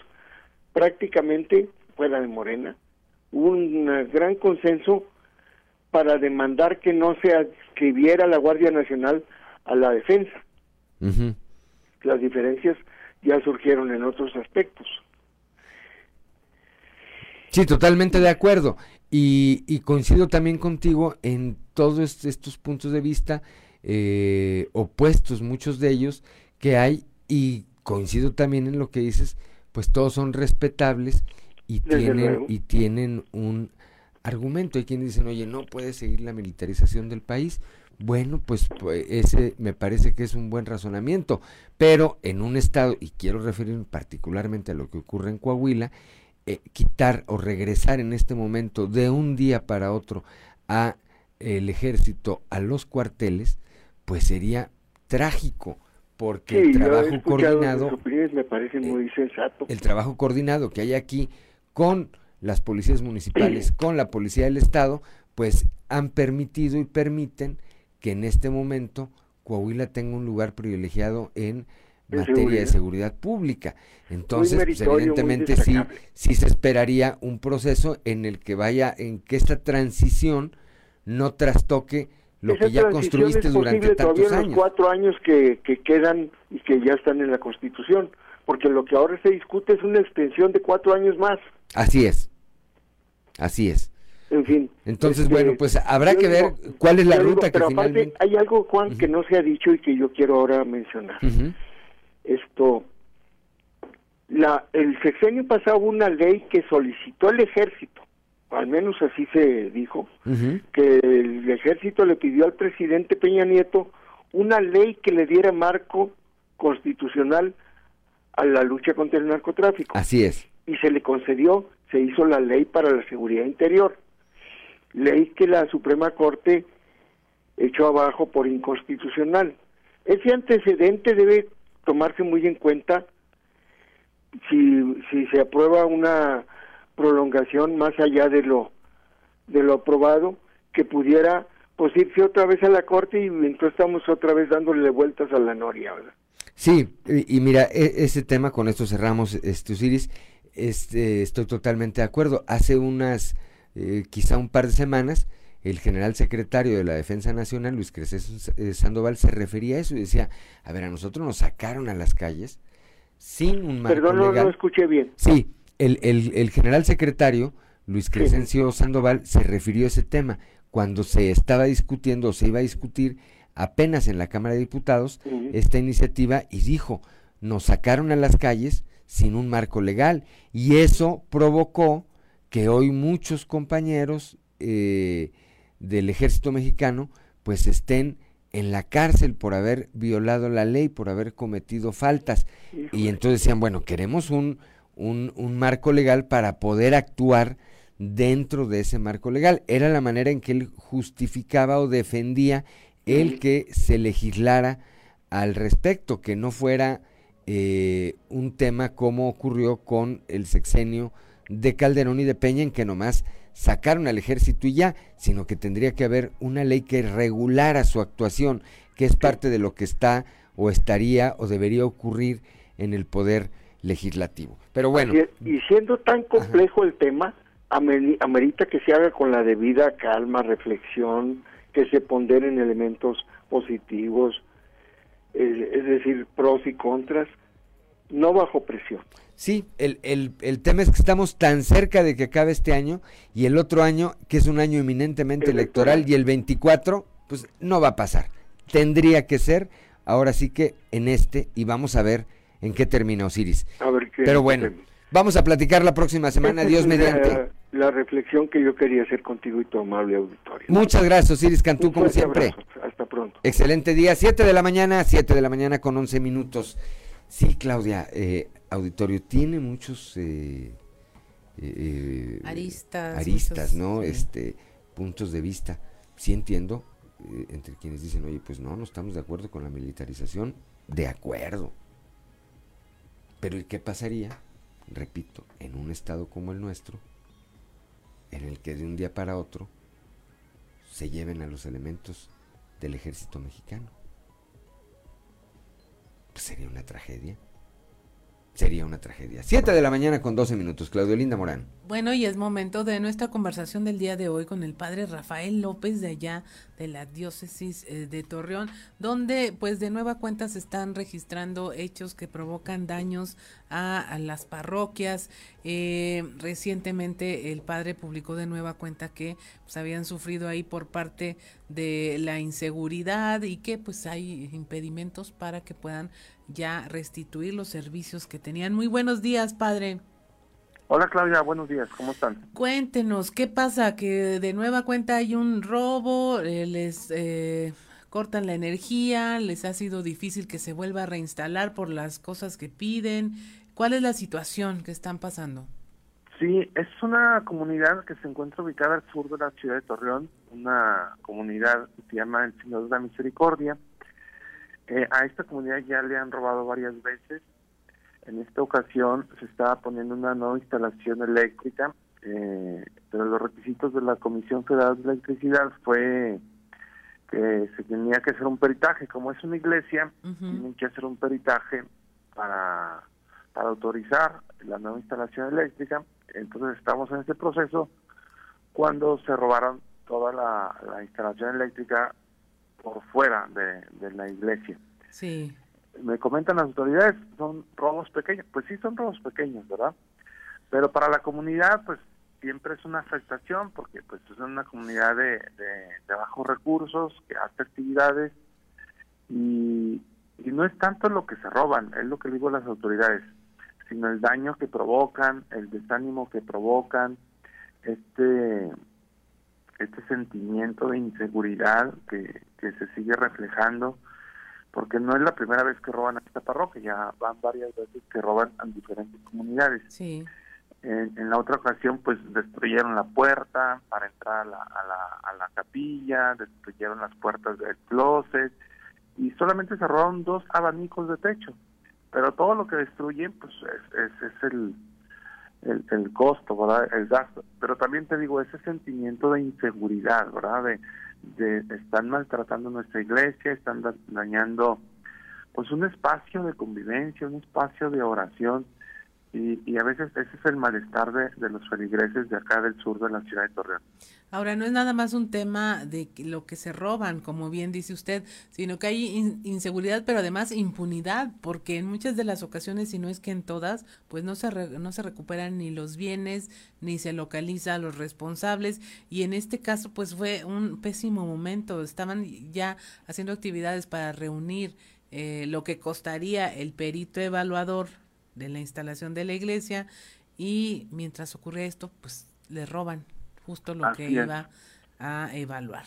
prácticamente fuera de Morena. Hubo un gran consenso para demandar que no se adscribiera la Guardia Nacional a la defensa. Las diferencias ya surgieron en otros aspectos. Sí, totalmente de acuerdo. Y, y coincido también contigo en todos est- estos puntos de vista eh, opuestos, muchos de ellos que hay, y coincido también en lo que dices, pues todos son respetables y Desde tienen, luego. y tienen un argumento. Hay quienes dicen, oye, no puede seguir la militarización del país. Bueno, pues, pues, ese me parece que es un buen razonamiento, pero en un estado, y quiero referirme particularmente a lo que ocurre en Coahuila, eh, quitar o regresar en este momento de un día para otro a el ejército a los cuarteles, pues sería trágico, porque Sí, el trabajo coordinado, sus opiniones, me parece muy sensato. el trabajo coordinado que hay aquí con las policías municipales, con la policía del estado, pues han permitido y permiten que en este momento Coahuila tenga un lugar privilegiado en materia de seguridad. pública. Entonces, pues, evidentemente sí, sí se esperaría un proceso en el que vaya, en que esta transición no trastoque lo Esa que ya construiste es durante todavía tantos en los años. cuatro años que, que quedan y que ya están en la Constitución, porque lo que ahora se discute es una extensión de cuatro años más. Así es. Así es. En fin. Entonces, este, bueno, pues habrá que digo- ver cuál es la digo, ruta que pero aparte finalmente. hay algo, Juan, que no se ha dicho y que yo quiero ahora mencionar. Ujú. Esto, la, el sexenio pasado hubo una ley que solicitó el ejército, al menos así se dijo, que el ejército le pidió al presidente Peña Nieto una ley que le diera marco constitucional a la lucha contra el narcotráfico. Así es. Y se le concedió, se hizo la ley para la seguridad interior, ley que la Suprema Corte echó abajo por inconstitucional. Ese antecedente debe tomarse muy en cuenta si, si se aprueba una prolongación más allá de lo de lo aprobado que pudiera pues irse otra vez a la corte y entonces estamos otra vez dándole vueltas a la noria, ¿verdad? Sí, y, y mira, e- ese tema, con esto cerramos, este, Osiris, este, estoy totalmente de acuerdo. Hace unas, eh, quizá un par de semanas, el general secretario de la Defensa Nacional, Luis Crescencio eh, Sandoval, se refería a eso y decía, a ver, a nosotros nos sacaron a las calles sin un marco Perdón, no, no escuché bien. Sí, el, el, el general secretario, Luis Crescencio Sandoval, se refirió a ese tema. Cuando se estaba discutiendo o se iba a discutir apenas en la Cámara de Diputados esta iniciativa y dijo, nos sacaron a las calles sin un marco legal y eso provocó que hoy muchos compañeros eh, del ejército mexicano pues estén en la cárcel por haber violado la ley, por haber cometido faltas. Y entonces decían, bueno, queremos un, un, un marco legal para poder actuar dentro de ese marco legal. Era la manera en que él justificaba o defendía el que se legislara al respecto, que no fuera eh, un tema como ocurrió con el sexenio de Calderón y de Peña, en que nomás sacaron al ejército y ya, sino que tendría que haber una ley que regulara su actuación, que es parte de lo que está o estaría o debería ocurrir en el poder legislativo. Pero bueno, y siendo tan complejo el tema, ameri- amerita que se haga con la debida calma, reflexión, que se ponderen elementos positivos, es decir, pros y contras, no bajo presión. Sí, el, el, el tema es que estamos tan cerca de que acabe este año y el otro año, que es un año eminentemente electoral, y el 24, pues no va a pasar. Tendría que ser, ahora sí que en este, y vamos a ver en qué termina Osiris. A ver qué- Pero bueno, vamos a platicar la próxima semana, Esta Dios mediante. La, la reflexión que yo quería hacer contigo y tu amable auditorio. Muchas gracias, Osiris Cantú, Un como siempre. abrazo. Hasta pronto. Excelente día, 7 de la mañana, 7 de la mañana con 11 minutos. Sí, Claudia, eh, auditorio, tiene muchos eh, eh, Aristas, aristas, muchos, ¿no? sí. Este, puntos de vista. Sí entiendo, eh, entre quienes dicen, oye, pues no, no estamos de acuerdo con la militarización. De acuerdo, Pero ¿y qué pasaría? Repito, en un estado como el nuestro, en el que de un día para otro se lleven a los elementos del ejército mexicano. Pues sería una tragedia. Sería una tragedia. Siete de la mañana con 12 minutos. Claudio Linda Morán. Bueno, y es momento de nuestra conversación del día de hoy con el padre Rafael López de allá de la diócesis eh, de Torreón, donde pues de nueva cuenta se están registrando hechos que provocan daños a, las parroquias. Eh, recientemente el padre publicó de nueva cuenta que pues habían sufrido ahí por parte de la inseguridad y que pues hay impedimentos para que puedan ya restituir los servicios que tenían. Muy buenos días, padre. Hola Claudia, buenos días, ¿cómo están? Cuéntenos, ¿qué pasa? Que de nueva cuenta hay un robo, eh, les eh, cortan la energía, les ha sido difícil que se vuelva a reinstalar por las cosas que piden. ¿Cuál es la situación que están pasando? Sí, es una comunidad que se encuentra ubicada al sur de la ciudad de Torreón, una comunidad que se llama el Señor de la Misericordia. Eh, a esta comunidad ya le han robado varias veces, en esta ocasión se estaba poniendo una nueva instalación eléctrica, eh, pero los requisitos de la Comisión Federal de Electricidad fue que se tenía que hacer un peritaje. Como es una iglesia, tienen que hacer un peritaje para, para autorizar la nueva instalación eléctrica. Entonces estamos en este proceso cuando se robaron toda la, instalación eléctrica por fuera de, de la iglesia. Sí me comentan las autoridades, son robos pequeños. Pues sí, son robos pequeños, ¿verdad? Pero para la comunidad, pues siempre es una afectación porque pues es una comunidad de, de, bajos recursos que hace actividades y, y no es tanto lo que se roban, es lo que digo las autoridades, sino el daño que provocan, el desánimo que provocan, este este sentimiento de inseguridad que, que se sigue reflejando porque no es la primera vez que roban a esta parroquia, ya van varias veces que roban a diferentes comunidades. Sí. En, la otra ocasión, pues destruyeron la puerta para entrar a la, a la, a la capilla, destruyeron las puertas del closet y solamente se robaron dos abanicos de techo. Pero todo lo que destruyen, pues es, es, es el, el, el, costo, ¿verdad? El gasto. Pero también te digo, ese sentimiento de inseguridad, ¿verdad? De, están maltratando nuestra iglesia, están dañando pues un espacio de convivencia, un espacio de oración y, a veces ese es el malestar de, los feligreses de acá del sur de la ciudad de Torreón. Ahora, no es nada más un tema de lo que se roban, como bien dice usted, sino que hay inseguridad, pero además impunidad, porque en muchas de las ocasiones, si no es que en todas, pues no se, no se recuperan ni los bienes, ni se localiza a los responsables, y en este caso, pues fue un pésimo momento, estaban ya haciendo actividades para reunir eh, lo que costaría el perito evaluador de la instalación de la iglesia y mientras ocurre esto, pues le roban justo lo que iba a evaluar.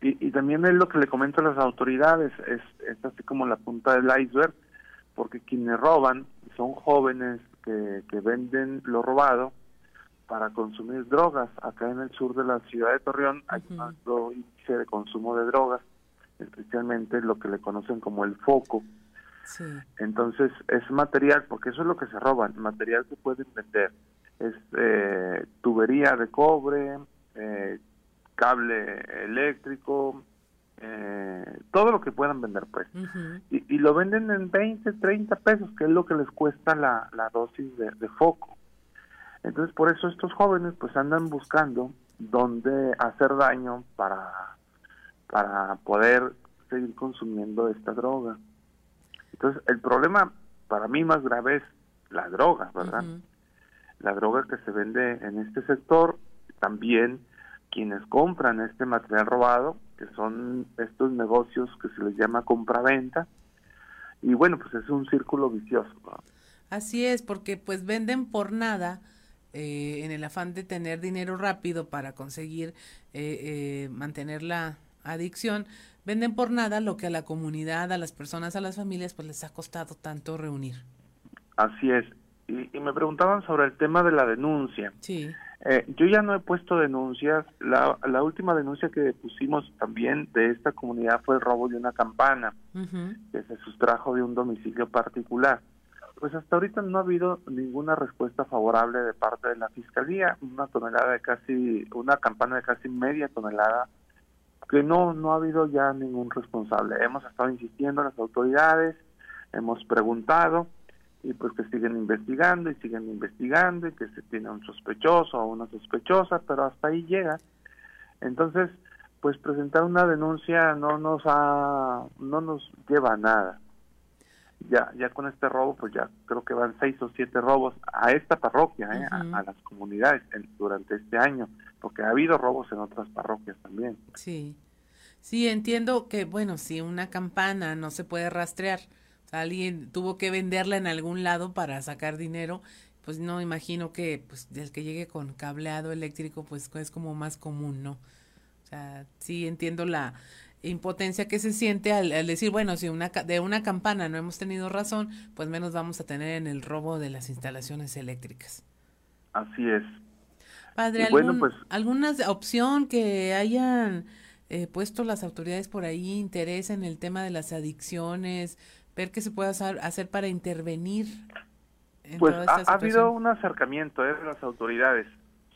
Y, también es lo que le comento a las autoridades, es, es así como la punta del iceberg, porque quienes roban son jóvenes que, que venden lo robado para consumir drogas. Acá en el sur de la ciudad de Torreón hay un alto índice de consumo de drogas, especialmente lo que le conocen como el foco, entonces es material, porque eso es lo que se roban, material que pueden vender. Es eh, tubería de cobre, eh, cable eléctrico, eh, todo lo que puedan vender pues. y, lo venden en 20, 30 pesos, que es lo que les cuesta la, la dosis de, de foco. Entonces por eso estos jóvenes pues andan buscando dónde hacer daño para, para poder seguir consumiendo esta droga. Entonces, el problema para mí más grave es la droga, ¿verdad? La droga que se vende en este sector, también quienes compran este material robado, que son estos negocios que se les llama compraventa, y bueno, pues es un círculo vicioso. Así es, porque pues venden por nada, eh, en el afán de tener dinero rápido para conseguir eh, eh, mantener la adicción, venden por nada lo que a la comunidad, a las personas, a las familias, pues les ha costado tanto reunir. Así es. Y, me preguntaban sobre el tema de la denuncia. Sí. Eh, yo ya no he puesto denuncias. La, la última denuncia que pusimos también de esta comunidad fue el robo de una campana que se sustrajo de un domicilio particular. Pues hasta ahorita no ha habido ninguna respuesta favorable de parte de la fiscalía, una tonelada de casi, una campana de casi media tonelada, que no, no ha habido ya ningún responsable. Hemos estado insistiendo a las autoridades, hemos preguntado y pues que siguen investigando y siguen investigando y que se tiene un sospechoso o una sospechosa, pero hasta ahí llega. Entonces, pues presentar una denuncia no nos ha, no nos lleva a nada ya ya con este robo pues ya creo que van seis o siete robos a esta parroquia ¿eh? a, las comunidades durante este año porque ha habido robos en otras parroquias también. Sí. Sí entiendo que bueno si una campana no se puede rastrear alguien tuvo que venderla en algún lado para sacar dinero pues no imagino que pues el que llegue con cableado eléctrico pues es como más común no o sea sí entiendo la impotencia que se siente al, decir, bueno, si una, de una campana no hemos tenido razón, pues menos vamos a tener en el robo de las instalaciones eléctricas. Así es. Padre, bueno, pues, ¿alguna opción que hayan eh, puesto las autoridades por ahí, interés en el tema de las adicciones, ver qué se puede hacer, para intervenir? En pues ha, ha, habido un acercamiento eh, de las autoridades,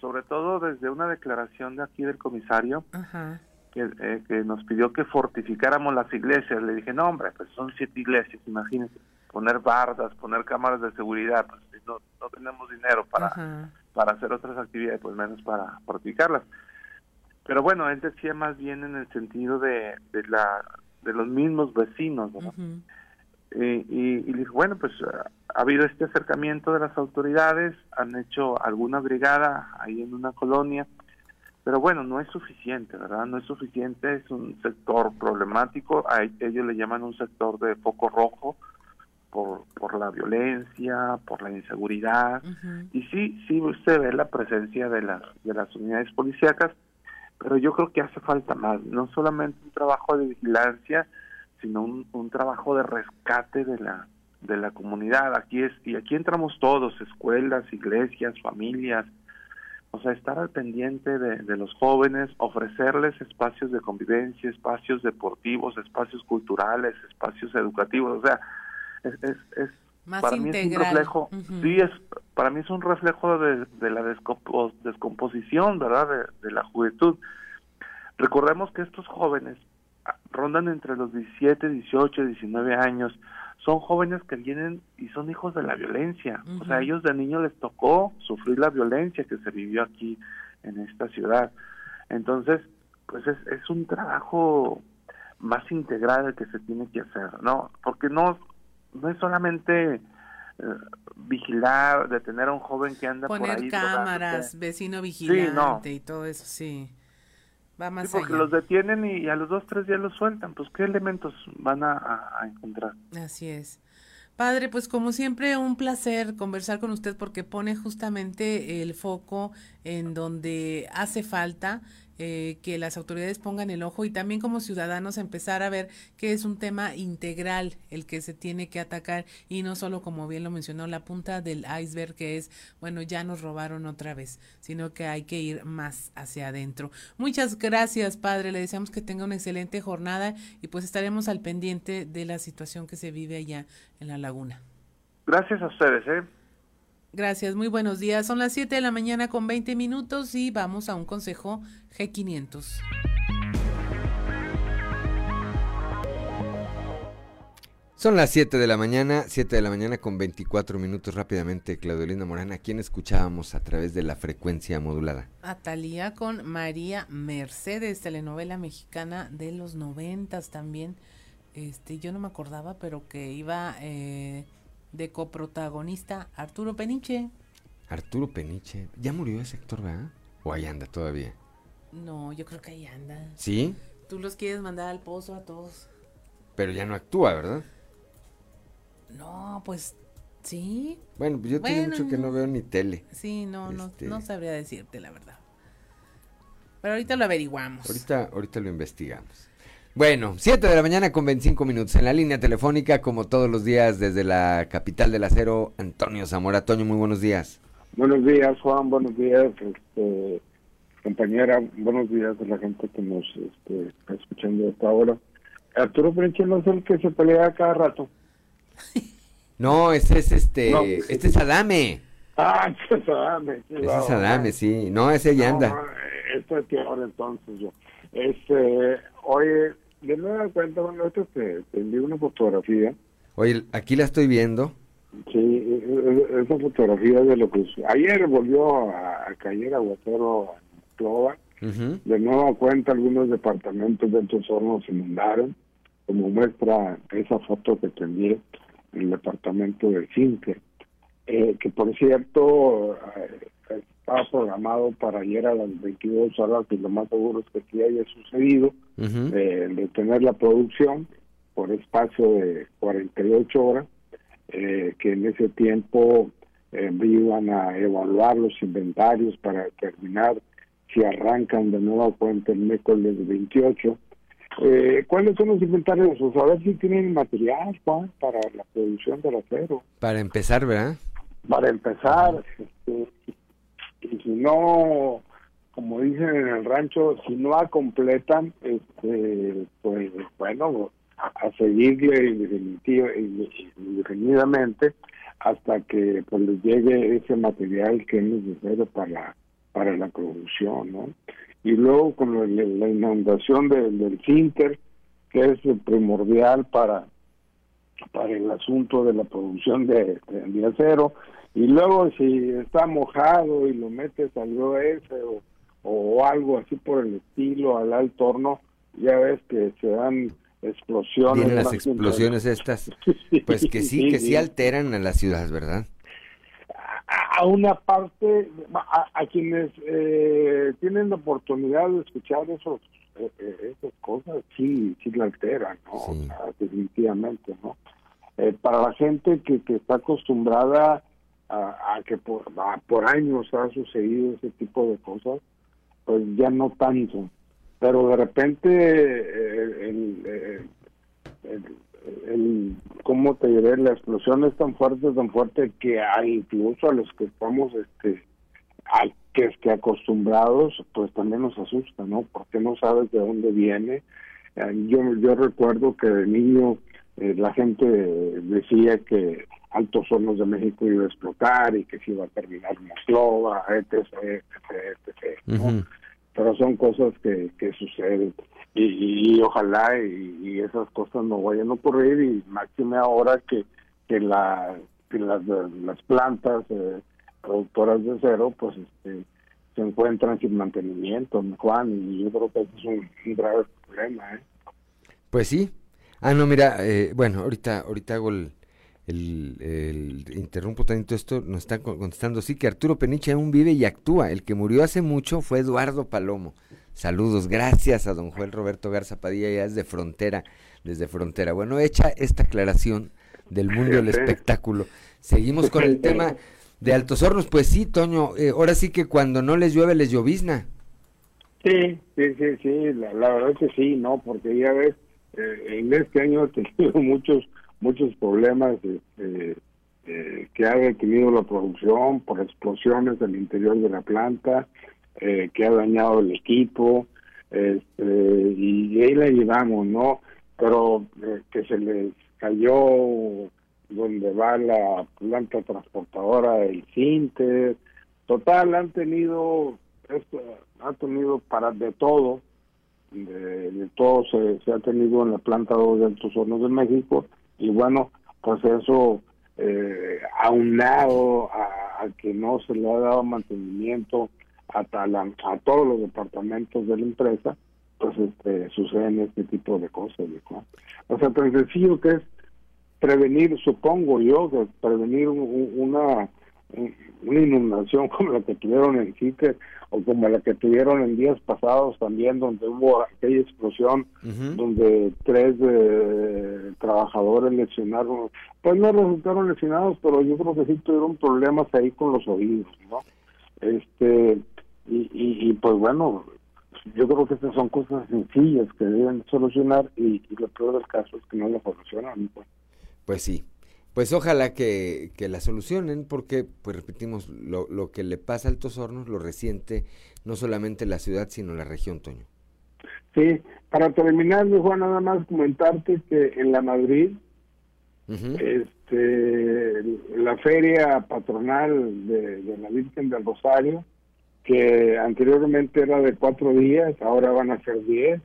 sobre todo desde una declaración de aquí del comisario, Ajá eh, que, nos pidió que fortificáramos las iglesias. Le dije, no, hombre, pues son siete iglesias, imagínense, poner bardas, poner cámaras de seguridad, pues no, no tenemos dinero para, para hacer otras actividades, pues menos para fortificarlas. Pero bueno, él decía más bien en el sentido de, de, la, de los mismos vecinos, y, y, y dije, bueno, pues ha habido este acercamiento de las autoridades, han hecho alguna brigada ahí en una colonia, pero bueno, no es suficiente, ¿verdad? No es suficiente, es un sector problemático, a ellos le llaman un sector de foco rojo por, por la violencia, por la inseguridad, y sí, sí usted ve la presencia de las, de las unidades policíacas, pero yo creo que hace falta más, no solamente un trabajo de vigilancia, sino un, un trabajo de rescate de la de la comunidad. Aquí es y aquí entramos todos, escuelas, iglesias, familias, o sea, estar al pendiente de, los jóvenes, ofrecerles espacios de convivencia, espacios deportivos, espacios culturales, espacios educativos, o sea, es, es, para mí es un reflejo, sí, es, para mí es un reflejo de, la descomposición, ¿verdad?, de, la juventud. Recordemos que estos jóvenes rondan entre los 17, 18, 19 años, son jóvenes que vienen y son hijos de la violencia. O sea, a ellos de niño les tocó sufrir la violencia que se vivió aquí en esta ciudad. Entonces, pues es, es un trabajo más integral el que se tiene que hacer, ¿no? Porque no, no es solamente eh, vigilar, detener a un joven que anda por ahí. Poner cámaras, vecino vigilante y todo eso, sí. Va más porque los detienen y a los dos, tres días los sueltan. Pues, ¿qué elementos van a, encontrar? Así es. Padre, pues como siempre, un placer conversar con usted porque pone justamente el foco en donde hace falta eh, que las autoridades pongan el ojo y también como ciudadanos empezar a ver que es un tema integral el que se tiene que atacar y no solo como bien lo mencionó la punta del iceberg que es bueno ya nos robaron otra vez sino que hay que ir más hacia adentro. Muchas gracias padre. Le deseamos que tenga una excelente jornada y pues estaremos al pendiente de la situación que se vive allá en la laguna. Gracias a ustedes eh Gracias, muy buenos días. Son las 7 de la mañana con 20 minutos y vamos a un consejo G500. Son las 7 de la mañana, 7 de la mañana con 24 minutos rápidamente. Claudelina Morana, ¿a quién escuchábamos a través de la frecuencia modulada? Atalía con María Mercedes, telenovela mexicana de los noventas también. Este, yo no me acordaba, pero que iba eh, de coprotagonista Arturo Peniche. Arturo Peniche, ya murió ese actor, ¿verdad? ¿O ahí anda todavía? No, yo creo que ahí anda. ¿Sí? Tú los quieres mandar al pozo a todos. Pero ya no actúa, ¿verdad? No, pues sí. Bueno, pues yo tengo mucho que no veo ni tele. Sí, no, no, este no sabría decirte la verdad. Pero ahorita lo averiguamos. Ahorita, ahorita lo investigamos. Bueno, 7 de la mañana con 25 minutos en la línea telefónica, como todos los días desde la capital del acero, Antonio Zamora. Toño, muy buenos días. Buenos días, Juan, buenos días, este, compañera, buenos días a la gente que nos este, está escuchando hasta ahora. Arturo Prenche no es el que se pelea cada rato. No, ese es este, este es Adame. Ah, ese es Adame. ese es Adame, sí. No, ese ya anda. esto es peor entonces yo. Este, oye, de nueva cuenta, bueno, esto te, te envío una fotografía. Oye, aquí la estoy viendo. Sí, e, e, esa fotografía de lo que... Ayer volvió a, caer aguacero en Clova. De nueva cuenta, algunos departamentos de estos hornos se inundaron, como muestra esa foto que en el departamento de Cinque, eh, que por cierto eh, estaba programado para ayer a las 22 horas y lo más seguro es que sí haya sucedido, eh, de tener la producción por espacio de 48 horas, que en ese tiempo iban a evaluar los inventarios para determinar si arrancan de nuevo cuenta el miércoles 28. Eh, ¿Cuáles son los inventarios? O a ver si tienen material, Juan, para la producción del acero. Para empezar, ¿verdad? Para empezar, este, y si no, como dicen en el rancho, si no completan, este, pues bueno, a, seguirle indefinidamente hasta que pues les llegue ese material que es necesario para para la producción, ¿no? Y luego con la, inundación del Cinter, que es primordial para, para el asunto de la producción de, acero, y luego si está mojado y lo metes al ese o, o algo así por el estilo al alto horno, ya ves que se dan explosiones. Vienen las explosiones estas, pues que sí, que sí alteran a las ciudades, ¿verdad? a una parte, a, quienes eh, tienen la oportunidad de escuchar esos, eh, eh, esas cosas, sí, sí la alteran, ¿no? definitivamente, ¿no? para la gente que, que está acostumbrada a, que por, por años ha sucedido ese tipo de cosas, pues ya no tanto. Pero de repente el, el el, ¿cómo te diré? La explosión es tan fuerte, tan fuerte que incluso a los que estamos, este, al que esté acostumbrados, pues también nos asusta, ¿no? Porque no sabes de dónde viene. Eh, yo, yo recuerdo que de niño eh, la gente decía que Altos Hornos de México iba a explotar y que se iba a terminar Moslova, etc, etc, etc, Pero son cosas que, que suceden y, ojalá y, esas cosas no vayan a ocurrir y máxime ahora que, que, la, que las, las plantas eh, productoras de cero pues este, se encuentran sin mantenimiento, Juan, y yo creo que eso es un, grave problema. ¿eh? Pues sí. Ah, no, mira, eh, bueno, ahorita, ahorita hago el, el, interrumpo tanto esto, nos están contestando, sí, que Arturo Peniche aún vive y actúa. El que murió hace mucho fue Eduardo Palomo. Saludos, gracias a don Joel Roberto Garza Padilla, ya desde Frontera, desde Frontera. Bueno, hecha esta aclaración del mundo del espectáculo, seguimos con el tema de Altos Hornos. Pues sí, Toño, eh, ahora sí que cuando no les llueve les llovizna. Sí, sí, sí, sí, la, verdad es que sí, ¿no? Porque ya ves, eh, en este año he tenido muchos, muchos problemas este, que ha detenido la producción por explosiones del interior de la planta, eh, que ha dañado el equipo, este, y ahí la llevamos, ¿no? Pero eh, que se les cayó donde va la planta transportadora del Cinter, total, han tenido, esto, ha tenido para de todo, de, todo se, se, ha tenido en la planta 2 de Altos Hornos de México, y bueno, pues eso eh, aunado a, que no se le ha dado mantenimiento a, a todos los departamentos de la empresa, pues este, suceden este tipo de cosas. O sea, tan sencillo que es prevenir, supongo yo, que prevenir una una inundación como la que tuvieron en Quique o como la que tuvieron en días pasados también donde hubo aquella explosión donde tres eh, trabajadores lesionaron pues no resultaron lesionados pero yo creo que sí tuvieron problemas ahí con los oídos no este y, y, pues bueno, yo creo que estas son cosas sencillas que deben solucionar y, lo peor del caso es que no lo solucionan. Pues, pues sí, pues ojalá que, que, la solucionen porque, pues repetimos, lo, lo que le pasa a Altos Hornos lo resiente no solamente la ciudad, sino la región, Toño. Sí, para terminar, Juan, nada más comentarte que en la Madrid, este, este, la feria patronal de, de la Virgen del Rosario, que anteriormente era de cuatro días, ahora van a ser diez.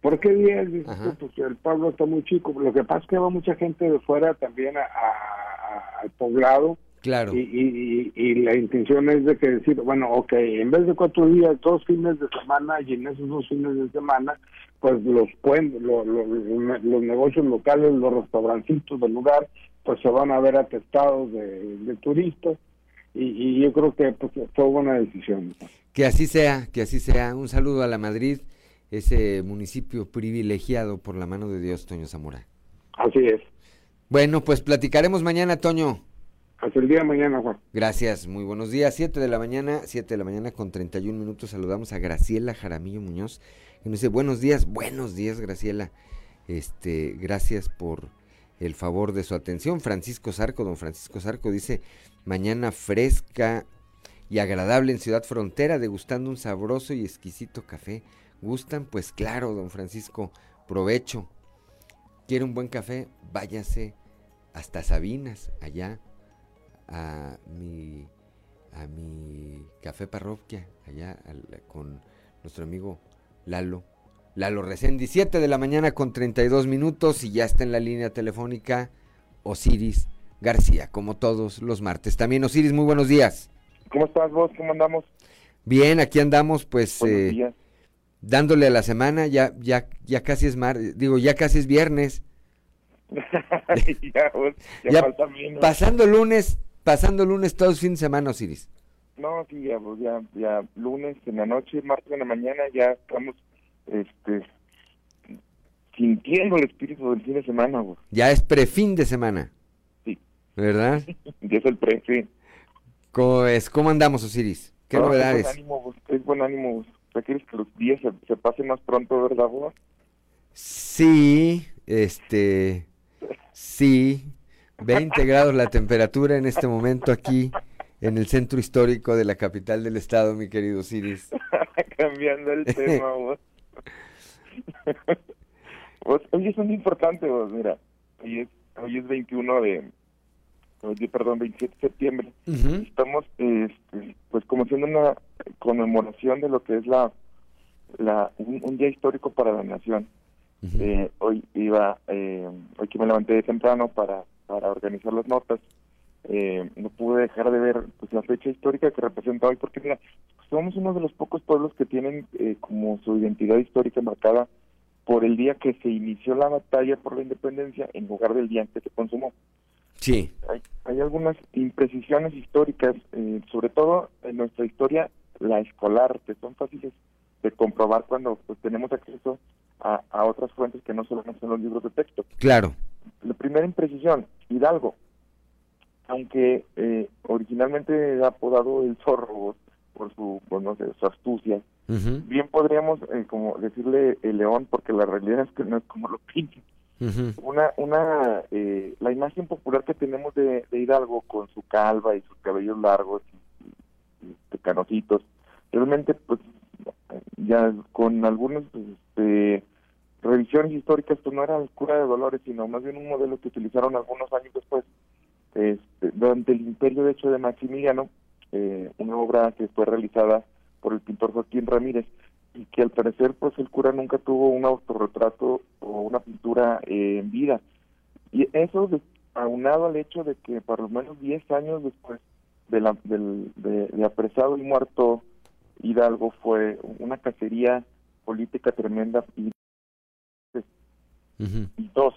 ¿Por qué diez? Dices tú, Pues el pueblo está muy chico. Lo que pasa es que va mucha gente de fuera también a- a- al poblado. Claro. Y, y, y, y la intención es de que decir, bueno, ok, en vez de cuatro días, dos fines de semana, y en esos dos fines de semana, pues los pueden, lo- lo- lo- los negocios locales, los restaurancitos del lugar, pues se van a ver atestados de, de turistas. Y, y yo creo que pues, fue buena decisión. Que así sea, que así sea. Un saludo a la Madrid, ese municipio privilegiado por la mano de Dios, Toño Zamora. Así es. Bueno, pues platicaremos mañana, Toño. Hasta el día de mañana, Juan. Gracias, muy buenos días. 7 de la mañana, 7 de la mañana con 31 minutos. Saludamos a Graciela Jaramillo Muñoz, que nos dice buenos días, buenos días, Graciela. Este, gracias por el favor de su atención. Francisco Zarco, don Francisco Zarco dice, mañana fresca y agradable en Ciudad Frontera, degustando un sabroso y exquisito café. ¿Gustan? Pues claro, don Francisco, provecho. ¿Quiere un buen café? Váyase hasta Sabinas, allá a mi a mi café parroquia allá al- con nuestro amigo Lalo Lalo Resendi 7 de la mañana con 32 minutos y ya está en la línea telefónica Osiris García como todos los martes también Osiris muy buenos días ¿Cómo estás vos? ¿Cómo andamos? bien aquí andamos pues Buenos eh, días. Dándole a la semana ya ya ya casi es mar digo ya casi es viernes ya, vos, ya, Ya falta menos. pasando lunes pasando lunes todo el fin de semana Osiris No, sí, ya, vos, ya, ya lunes en la noche, martes en la mañana, ya estamos este, sintiendo el espíritu del fin de semana, ya es prefin de semana Sí. ¿verdad? Ya es el pre, sí. ¿Cómo, es? ¿Cómo andamos, Osiris? ¿Qué No, novedades? Es buen ánimo, es buen ánimo. vos. Sea, ¿Quieres que los días se, se pasen más pronto, verdad, vos? Sí, este, sí, 20 grados la temperatura en este momento aquí en el centro histórico de la capital del estado, mi querido Osiris. Cambiando el tema, vos. Vos, Hoy es un día importante, vos, mira. Hoy es, hoy es 21 de... perdón, 27 de septiembre. Estamos, este, pues, como haciendo una conmemoración de lo que es la, la un, un día histórico para la nación. Eh, hoy iba, eh, hoy que me levanté temprano para, para organizar las notas, eh, no pude dejar de ver pues, la fecha histórica que representa hoy, porque mira, somos uno de los pocos pueblos que tienen eh, como su identidad histórica marcada por el día que se inició la batalla por la independencia en lugar del día en que se consumó. Sí. Hay, hay algunas imprecisiones históricas, eh, sobre todo en nuestra historia, la escolar, que son fáciles de comprobar cuando pues, tenemos acceso a, a otras fuentes que no solamente son los libros de texto. Claro. La primera imprecisión, Hidalgo, aunque eh, originalmente era apodado el zorro por su, pues, no sé, su astucia, Ujú, bien podríamos eh, como decirle el león, porque la realidad es que no es como lo pintan. Una, una, eh, la imagen popular que tenemos de, Hidalgo con su calva y sus cabellos largos y, y, canositos, realmente pues ya con algunas este, revisiones históricas pues no era el cura de Dolores, sino más bien un modelo que utilizaron algunos años después este, durante el imperio de hecho de Maximiliano, eh, una obra que fue realizada por el pintor Joaquín Ramírez y que al parecer pues el cura nunca tuvo un autorretrato o una pintura eh, en vida. Y eso aunado al hecho de que por lo menos 10 años después de, la, del, de, de apresado y muerto Hidalgo fue una cacería política tremenda y, dos,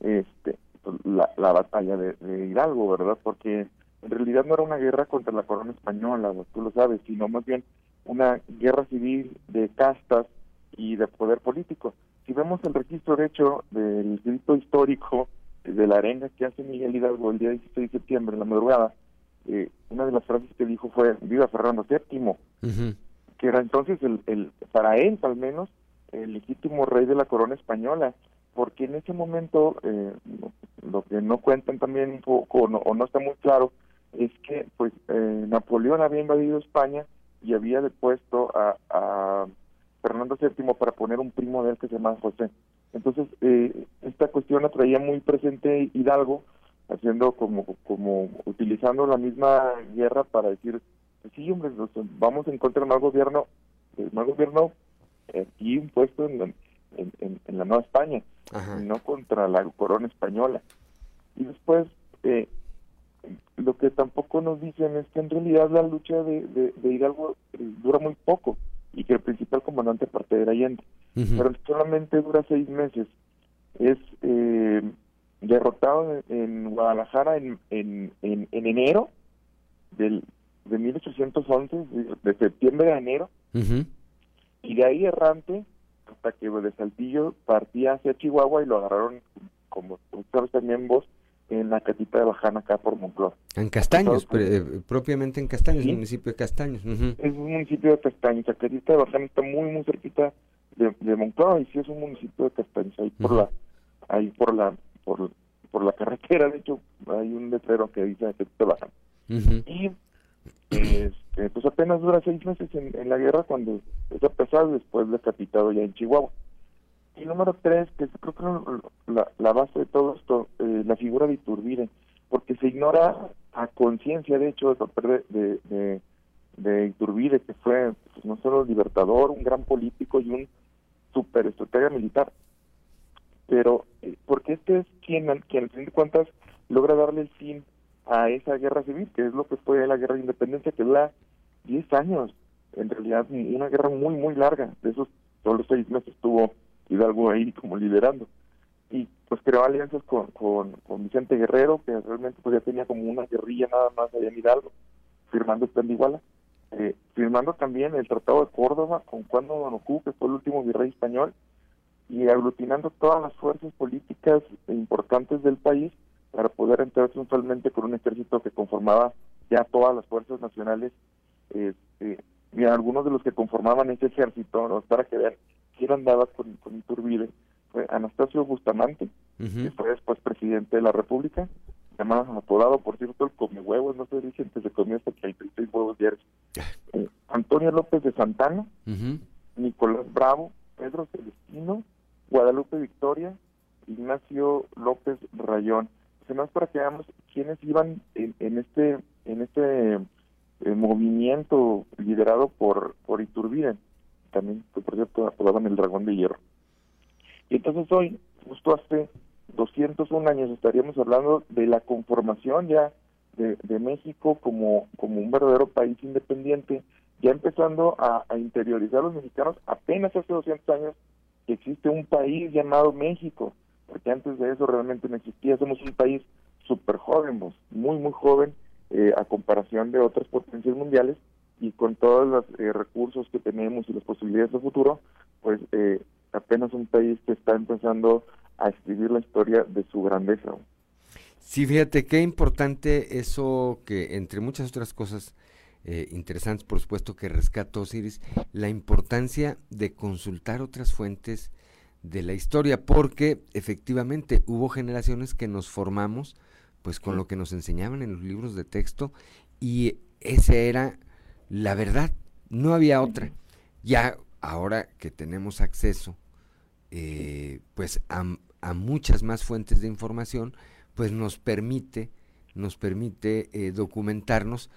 este, la, la batalla de, de Hidalgo, ¿verdad? Porque en realidad no era una guerra contra la corona española, tú lo sabes, sino más bien una guerra civil de castas y de poder político. Si vemos el registro de hecho del grito histórico de la arenga que hace Miguel Hidalgo el día 16 de septiembre, en la madrugada, eh, una de las frases que dijo fue viva Fernando VII, que era entonces el, el para él al menos el legítimo rey de la corona española porque en ese momento eh, lo que no cuentan también un poco o no, o no está muy claro es que pues eh, Napoleón había invadido España y había depuesto a, a Fernando VII para poner un primo de él que se llama José entonces eh, esta cuestión la traía muy presente Hidalgo haciendo como, como utilizando la misma guerra para decir, pues sí, hombre, vamos a encontrar más gobierno, eh, más gobierno aquí impuesto en la, en, la Nueva España, no contra la corona española. Y después, eh, lo que tampoco nos dicen es que en realidad la lucha de, de, Hidalgo eh, dura muy poco y que el principal comandante parte de Allende, pero solamente dura seis meses. Es eh, derrotado en, Guadalajara en, en, en, enero del, de 1811, de, septiembre a enero, y de ahí errante hasta que de Saltillo partía hacia Chihuahua y lo agarraron, como sabes también vos, en la catita de Bajana, acá por Moncloa. En Castaños, eh, propiamente en Castaños, el municipio de Castaños. Es un municipio de Castaños, la catita de Bajana está muy, muy cerquita de, de Moncloa y sí es un municipio de Castaños, ahí por la, ahí por la, por, por la carretera, de hecho, hay un letrero que dice que te bajan. Y este, pues apenas dura seis meses en, la guerra cuando es pesado después decapitado ya en Chihuahua. Y número tres, que creo que la, la base de todo esto, eh, la figura de Iturbide, porque se ignora a conciencia, de hecho, de, de, de, de Iturbide, que fue pues, no solo libertador, un gran político y un super estratega militar, pero eh, porque este es quien, quien al fin de cuentas logra darle el fin a esa guerra civil, que es lo que fue la guerra de independencia, que dura 10 años, en realidad una guerra muy, muy larga, de esos solo seis meses estuvo Hidalgo ahí como liderando. Y pues creó alianzas con, con, Vicente Guerrero, que realmente pues ya tenía como una guerrilla nada más allá en Hidalgo, firmando el plan de Iguala. Eh, firmando también el Tratado de Córdoba con Juan Donocú, que fue el último virrey español, y aglutinando todas las fuerzas políticas importantes del país para poder entrar triunfalmente con un ejército que conformaba ya todas las fuerzas nacionales. Este, y algunos de los que conformaban ese ejército, para que vean quién andaba con, con Iturbide, fue Anastasio Bustamante, que fue después presidente de la República, llamado apodado, por cierto, el come huevos, no se dice que se comió hasta que hay seis huevos diarios. Eh, Antonio López de Santana, Nicolás Bravo, Pedro Celestino, Guadalupe Victoria, Ignacio López Rayón. Además para que veamos quiénes iban en, este en este eh, movimiento liderado por por Iturbide, también que por cierto apodaban el dragón de hierro. Y entonces hoy, justo hace 201 años, estaríamos hablando de la conformación ya de, México como, como un verdadero país independiente, ya empezando a, interiorizar los mexicanos apenas hace 200 años que existe un país llamado México, porque antes de eso realmente no existía, somos un país súper joven, pues, muy, muy joven eh, a comparación de otras potencias mundiales y con todos los eh, recursos que tenemos y las posibilidades de futuro, pues eh, apenas un país que está empezando a escribir la historia de su grandeza. Sí, fíjate qué importante eso que entre muchas otras cosas eh, interesantes, por supuesto, que rescató Osiris, la importancia de consultar otras fuentes de la historia, porque efectivamente hubo generaciones que nos formamos pues con lo que nos enseñaban en los libros de texto y esa era la verdad, no había otra. Ya ahora que tenemos acceso eh, pues a, a, muchas más fuentes de información, pues nos permite, nos permite eh, documentarnos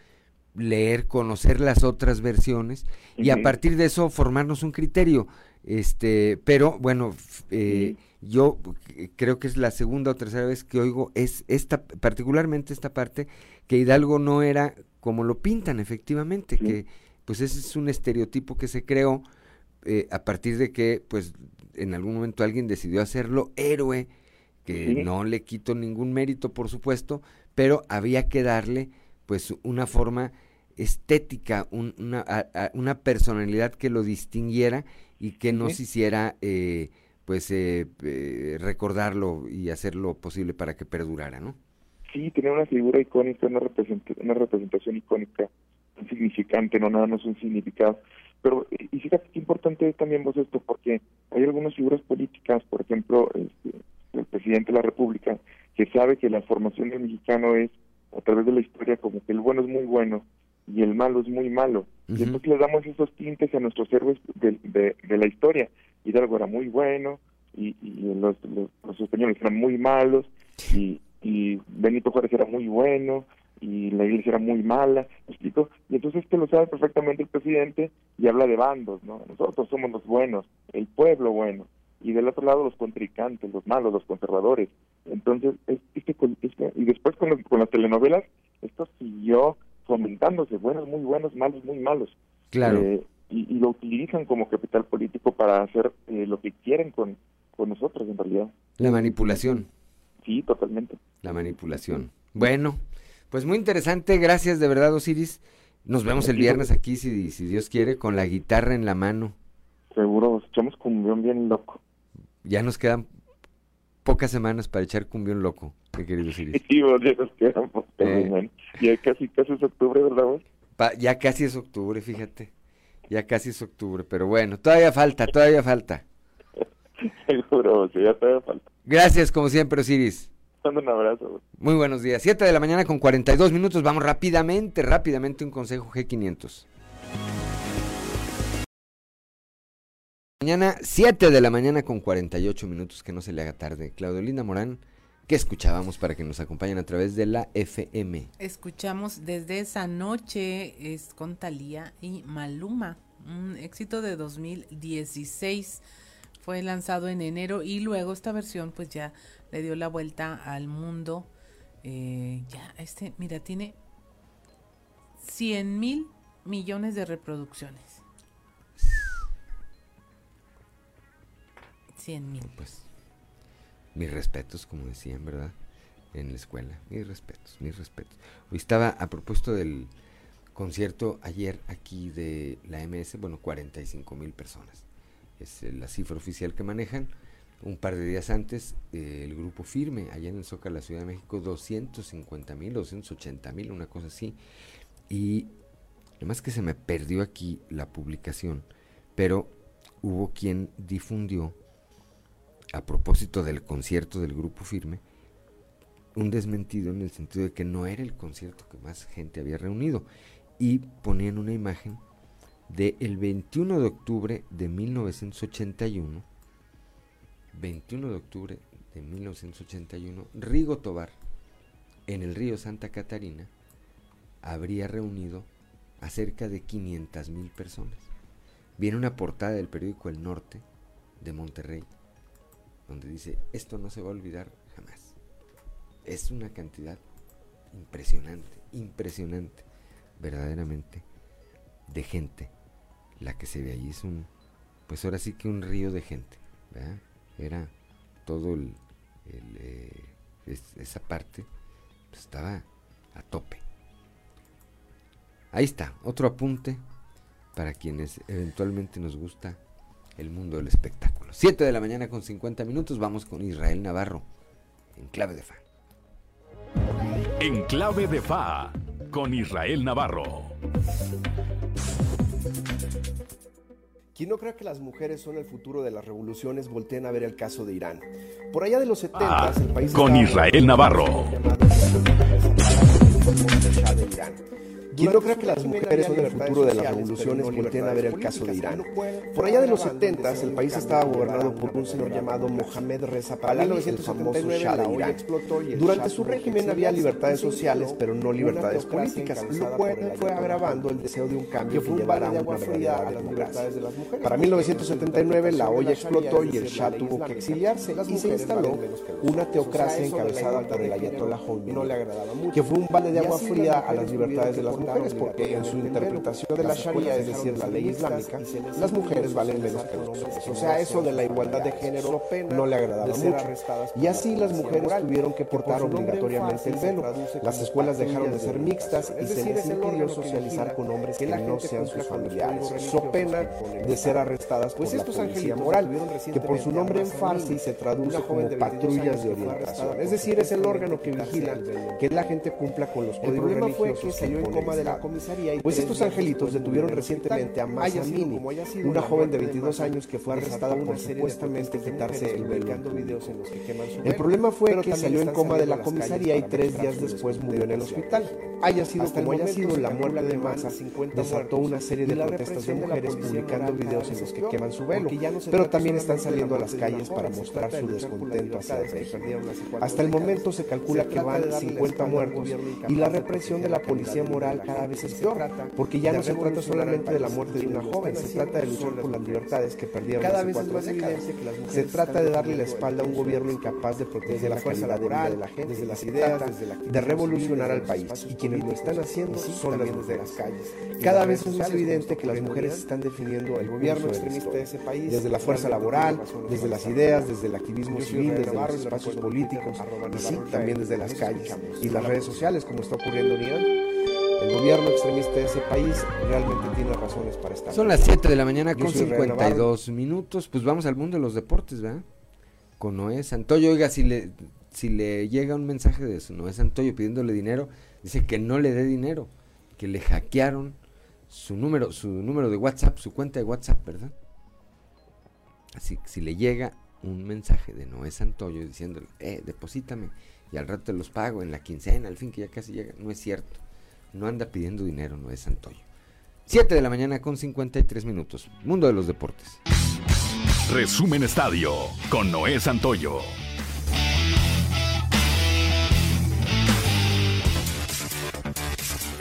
leer, conocer las otras versiones y a partir de eso formarnos un criterio. Este, pero bueno, eh, yo creo que es la segunda o tercera vez que oigo es esta, particularmente esta parte que Hidalgo no era como lo pintan efectivamente, que pues ese es un estereotipo que se creó eh, a partir de que pues en algún momento alguien decidió hacerlo héroe, que no le quito ningún mérito por supuesto, pero había que darle pues una forma estética, una, una, personalidad que lo distinguiera y que nos hiciera eh, pues eh, eh, recordarlo y hacerlo posible para que perdurara, ¿no? Sí, tenía una figura icónica, una, una representación icónica, significante, no nada más un significado. Pero, y fíjate qué importante es también vos esto, porque hay algunas figuras políticas, por ejemplo, este, el presidente de la República, que sabe que la formación del mexicano es a través de la historia como que el bueno es muy bueno y el malo es muy malo. Y entonces le damos esos tintes a nuestros héroes de, de, la historia. Hidalgo era muy bueno y, y los, los, españoles eran muy malos y, y Benito Juárez era muy bueno y la iglesia era muy mala, ¿me explico? Y entonces esto lo sabe perfectamente el presidente y habla de bandos, ¿no? Nosotros somos los buenos, el pueblo bueno, y del otro lado los contrincantes, los malos, los conservadores. Entonces, este, este, y después con, con las telenovelas, esto siguió fomentándose, buenos muy buenos, malos muy malos. Claro. Eh, y, lo utilizan como capital político para hacer eh, lo que quieren con, con nosotros, en realidad. La manipulación. Sí, totalmente. La manipulación. Bueno, pues muy interesante, gracias de verdad, Osiris. Nos vemos el viernes aquí, si, si Dios quiere, con la guitarra en la mano. Seguro, echamos cumbión bien loco. Ya nos quedan pocas semanas para echar cumbión loco, mi querido Osiris. Sí, ya nos quedan pocas eh. Ya casi, casi es octubre, ¿verdad? ya casi es octubre, fíjate. Ya casi es octubre, pero bueno, todavía falta, todavía falta. Seguro, sí, ya todavía falta. Gracias, como siempre, Osiris. Un abrazo. Muy buenos días. 7 de la mañana con 42 minutos. Vamos rápidamente, rápidamente un consejo G500. Mañana, 7 de la mañana con 48 minutos, que no se le haga tarde. Claudio Morán, ¿qué escuchábamos para que nos acompañen a través de la FM? Escuchamos desde esa noche, es con Talía y Maluma, un éxito de 2016. Fue lanzado en enero y luego esta versión pues ya le dio la vuelta al mundo. Eh, ya, este, mira, tiene 100 mil millones de reproducciones. 100 mil. Pues, mis respetos, como decían, ¿verdad? En la escuela. Mis respetos, mis respetos. Hoy estaba a propósito del concierto ayer aquí de la MS, bueno, 45 mil personas. Es la cifra oficial que manejan un par de días antes, eh, el grupo Firme, allá en el Zócalo la Ciudad de México, 250 mil, 280 mil, una cosa así. Y además que se me perdió aquí la publicación, pero hubo quien difundió, a propósito del concierto del grupo Firme, un desmentido en el sentido de que no era el concierto que más gente había reunido. Y ponían una imagen del el 21 de octubre de 1981 21 de octubre de 1981, Rigo Tobar, en el río Santa Catarina, habría reunido a cerca de 500 mil personas. Viene una portada del periódico El Norte de Monterrey, donde dice, esto no se va a olvidar jamás. Es una cantidad impresionante, impresionante, verdaderamente, de gente la que se ve allí. Es un, pues ahora sí que un río de gente, ¿verdad? era todo el, eh, esa parte pues, estaba a tope. Ahí está, otro apunte para quienes eventualmente nos gusta el mundo del espectáculo. 7 de la mañana con 50 minutos, vamos con Israel Navarro en clave de fa. En clave de fa con Israel Navarro. Quien no crea que las mujeres son el futuro de las revoluciones, volteen a ver el caso de Irán. Por allá de los 70, ah, el país... Con Israel Navarro. Quien no crea que las mujeres son el futuro de las revoluciones, volteen a ver el caso de Irán. Por allá de los 70, el país estaba gobernado por un señor llamado Mohamed Reza Pahlavi, el famoso Shah de Irán. Durante su régimen había libertades sociales, pero no libertades políticas, lo cual fue agravando el deseo de un cambio que llevara a una verdadera democracia. Para 1979, la olla explotó y el Shah tuvo que exiliarse y se instaló una teocracia encabezada por el Ayatollah Khomeini, que fue un balde de agua fría a las libertades de las mujeres porque en su interpretación de la Sharia, es decir, la ley islámica, las mujeres valen menos que los hombres. O sea, eso de la igualdad de género no le agradaba mucho. Y así las mujeres tuvieron que portar obligatoriamente el velo. Las escuelas dejaron de ser mixtas y se les impidió socializar con hombres que no sean sus familiares, so pena de ser arrestadas por la policía moral, que por su nombre en farsi se traduce como patrullas de orientación. Es decir, es el órgano que vigila que la gente cumpla con los códigos religiosos que de la comisaría y pues estos angelitos detuvieron recientemente a Maya Mini, una joven de 22 años que fue arrestada por supuestamente quitarse el velo. El problema fue que salió en coma de la comisaría y tres días después murió en el hospital. Haya sido como haya sido, la muerte de Masa desató una serie de protestas de mujeres publicando videos en los que queman su velo, pero también están saliendo a las calles para mostrar su descontento hacia el Hasta el momento se calcula que van 50 muertos y la represión de la policía moral cada vez es peor, porque ya no se trata solamente de la muerte de una joven, se trata de luchar por las libertades que perdieron hace cuatro décadas. Se trata de darle la espalda a un gobierno incapaz de proteger la calidad de vida de la gente, desde las ideas, de revolucionar al país. Y quienes lo están haciendo son las de las calles. Cada vez es más evidente que las mujeres están definiendo el gobierno extremista de ese país, desde la fuerza laboral, desde las ideas, desde el activismo civil, desde los espacios políticos, y sí, también desde las calles y las redes sociales, como está ocurriendo en Irán. El gobierno extremista de ese país realmente tiene razones para estar. Son las 7 de la mañana con 52 minutos. Pues vamos al mundo de los deportes, ¿verdad? Con Noé Santoyo. Oiga, si le, si le llega un mensaje de eso, Noé Santoyo pidiéndole dinero, dice que no le dé dinero, que le hackearon su número, su número de WhatsApp, su cuenta de WhatsApp, ¿verdad? Así que si le llega un mensaje de Noé Santoyo diciéndole, eh, deposítame y al rato te los pago en la quincena, al fin que ya casi llega, no es cierto. No anda pidiendo dinero Noé Santoyo. 7 de la mañana con 53 minutos. Mundo de los deportes. Resumen Estadio con Noé Santoyo.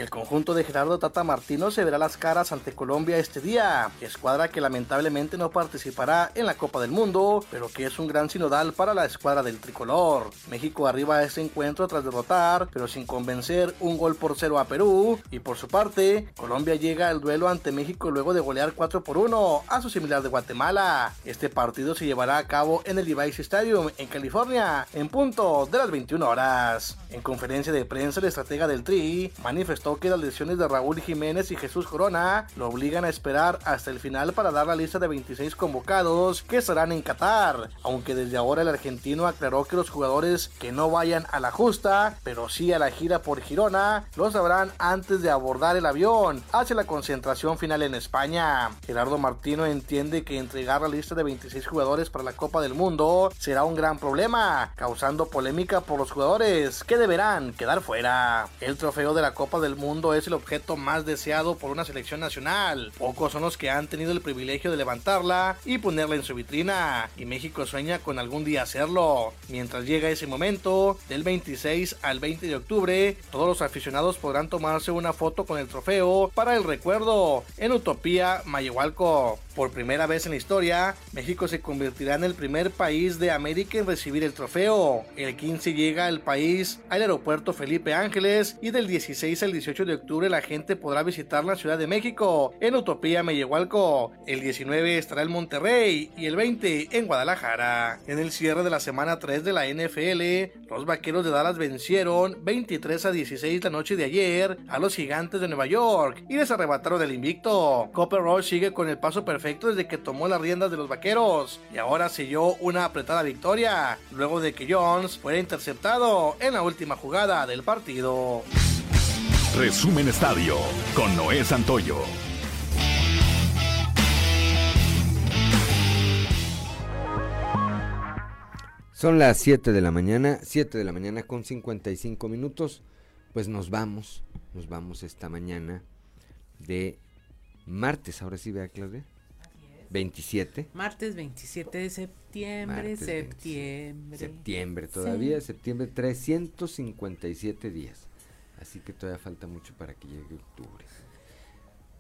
El conjunto de Gerardo Tata Martino se verá las caras ante Colombia este día, escuadra que lamentablemente no participará en la Copa del Mundo, pero que es un gran sinodal para la escuadra del tricolor. México arriba a este encuentro tras derrotar, pero sin convencer, un gol por cero a Perú, y por su parte, Colombia llega al duelo ante México luego de golear 4 por 1 a su similar de Guatemala. Este partido se llevará a cabo en el Levi's Stadium en California, en punto de las 21 horas. En conferencia de prensa, el estratega del Tri manifestó que las lesiones de Raúl Jiménez y Jesús Corona lo obligan a esperar hasta el final para dar la lista de 26 convocados que estarán en Qatar, aunque desde ahora el argentino aclaró que los jugadores que no vayan a la justa, pero sí a la gira por Girona, lo sabrán antes de abordar el avión hacia la concentración final en España. Gerardo Martino entiende que entregar la lista de 26 jugadores para la Copa del Mundo será un gran problema, causando polémica por los jugadores que deberán quedar fuera. El trofeo de la Copa del mundo es el objeto más deseado por una selección nacional. Pocos son los que han tenido el privilegio de levantarla y ponerla en su vitrina, y México sueña con algún día hacerlo. Mientras llega ese momento, del 26 al 20 de octubre, todos los aficionados podrán tomarse una foto con el trofeo para el recuerdo en Utopía Mayehualco. Por primera vez en la historia, México se convertirá en el primer país de América en recibir el trofeo. El 15 llega al país al aeropuerto Felipe Ángeles y del 16 al 18 de octubre la gente podrá visitar la Ciudad de México en Utopía Meyehualco. El 19 estará en Monterrey y el 20 en Guadalajara. En el cierre de la semana 3 de la NFL, los vaqueros de Dallas vencieron 23 a 16 la noche de ayer a los gigantes de Nueva York y les arrebataron el invicto. Copper Rush sigue con el paso perfecto desde que tomó las riendas de los vaqueros y ahora selló una apretada victoria luego de que Jones fuera interceptado en la última jugada del partido. Resumen Estadio con Noé Santoyo. Son las 7 de la mañana, 7 de la mañana con 55 minutos. Pues nos vamos, nos vamos esta mañana de martes. Ahora sí, vea Claudia. 27. Martes 27 de septiembre, septiembre. septiembre todavía, septiembre 357 días. Así que todavía falta mucho para que llegue octubre.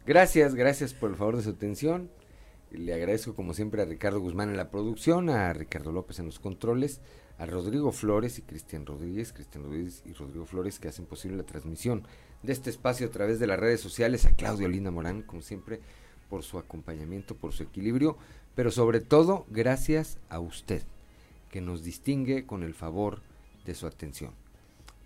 Gracias, gracias por el favor de su atención. Le agradezco como siempre a Ricardo Guzmán en la producción, a Ricardo López en los controles, a Rodrigo Flores y Cristian Rodríguez, Cristian Rodríguez y Rodrigo Flores que hacen posible la transmisión de este espacio a través de las redes sociales, a Claudio Linda Morán, como siempre, por su acompañamiento, por su equilibrio, pero sobre todo gracias a usted, que nos distingue con el favor de su atención.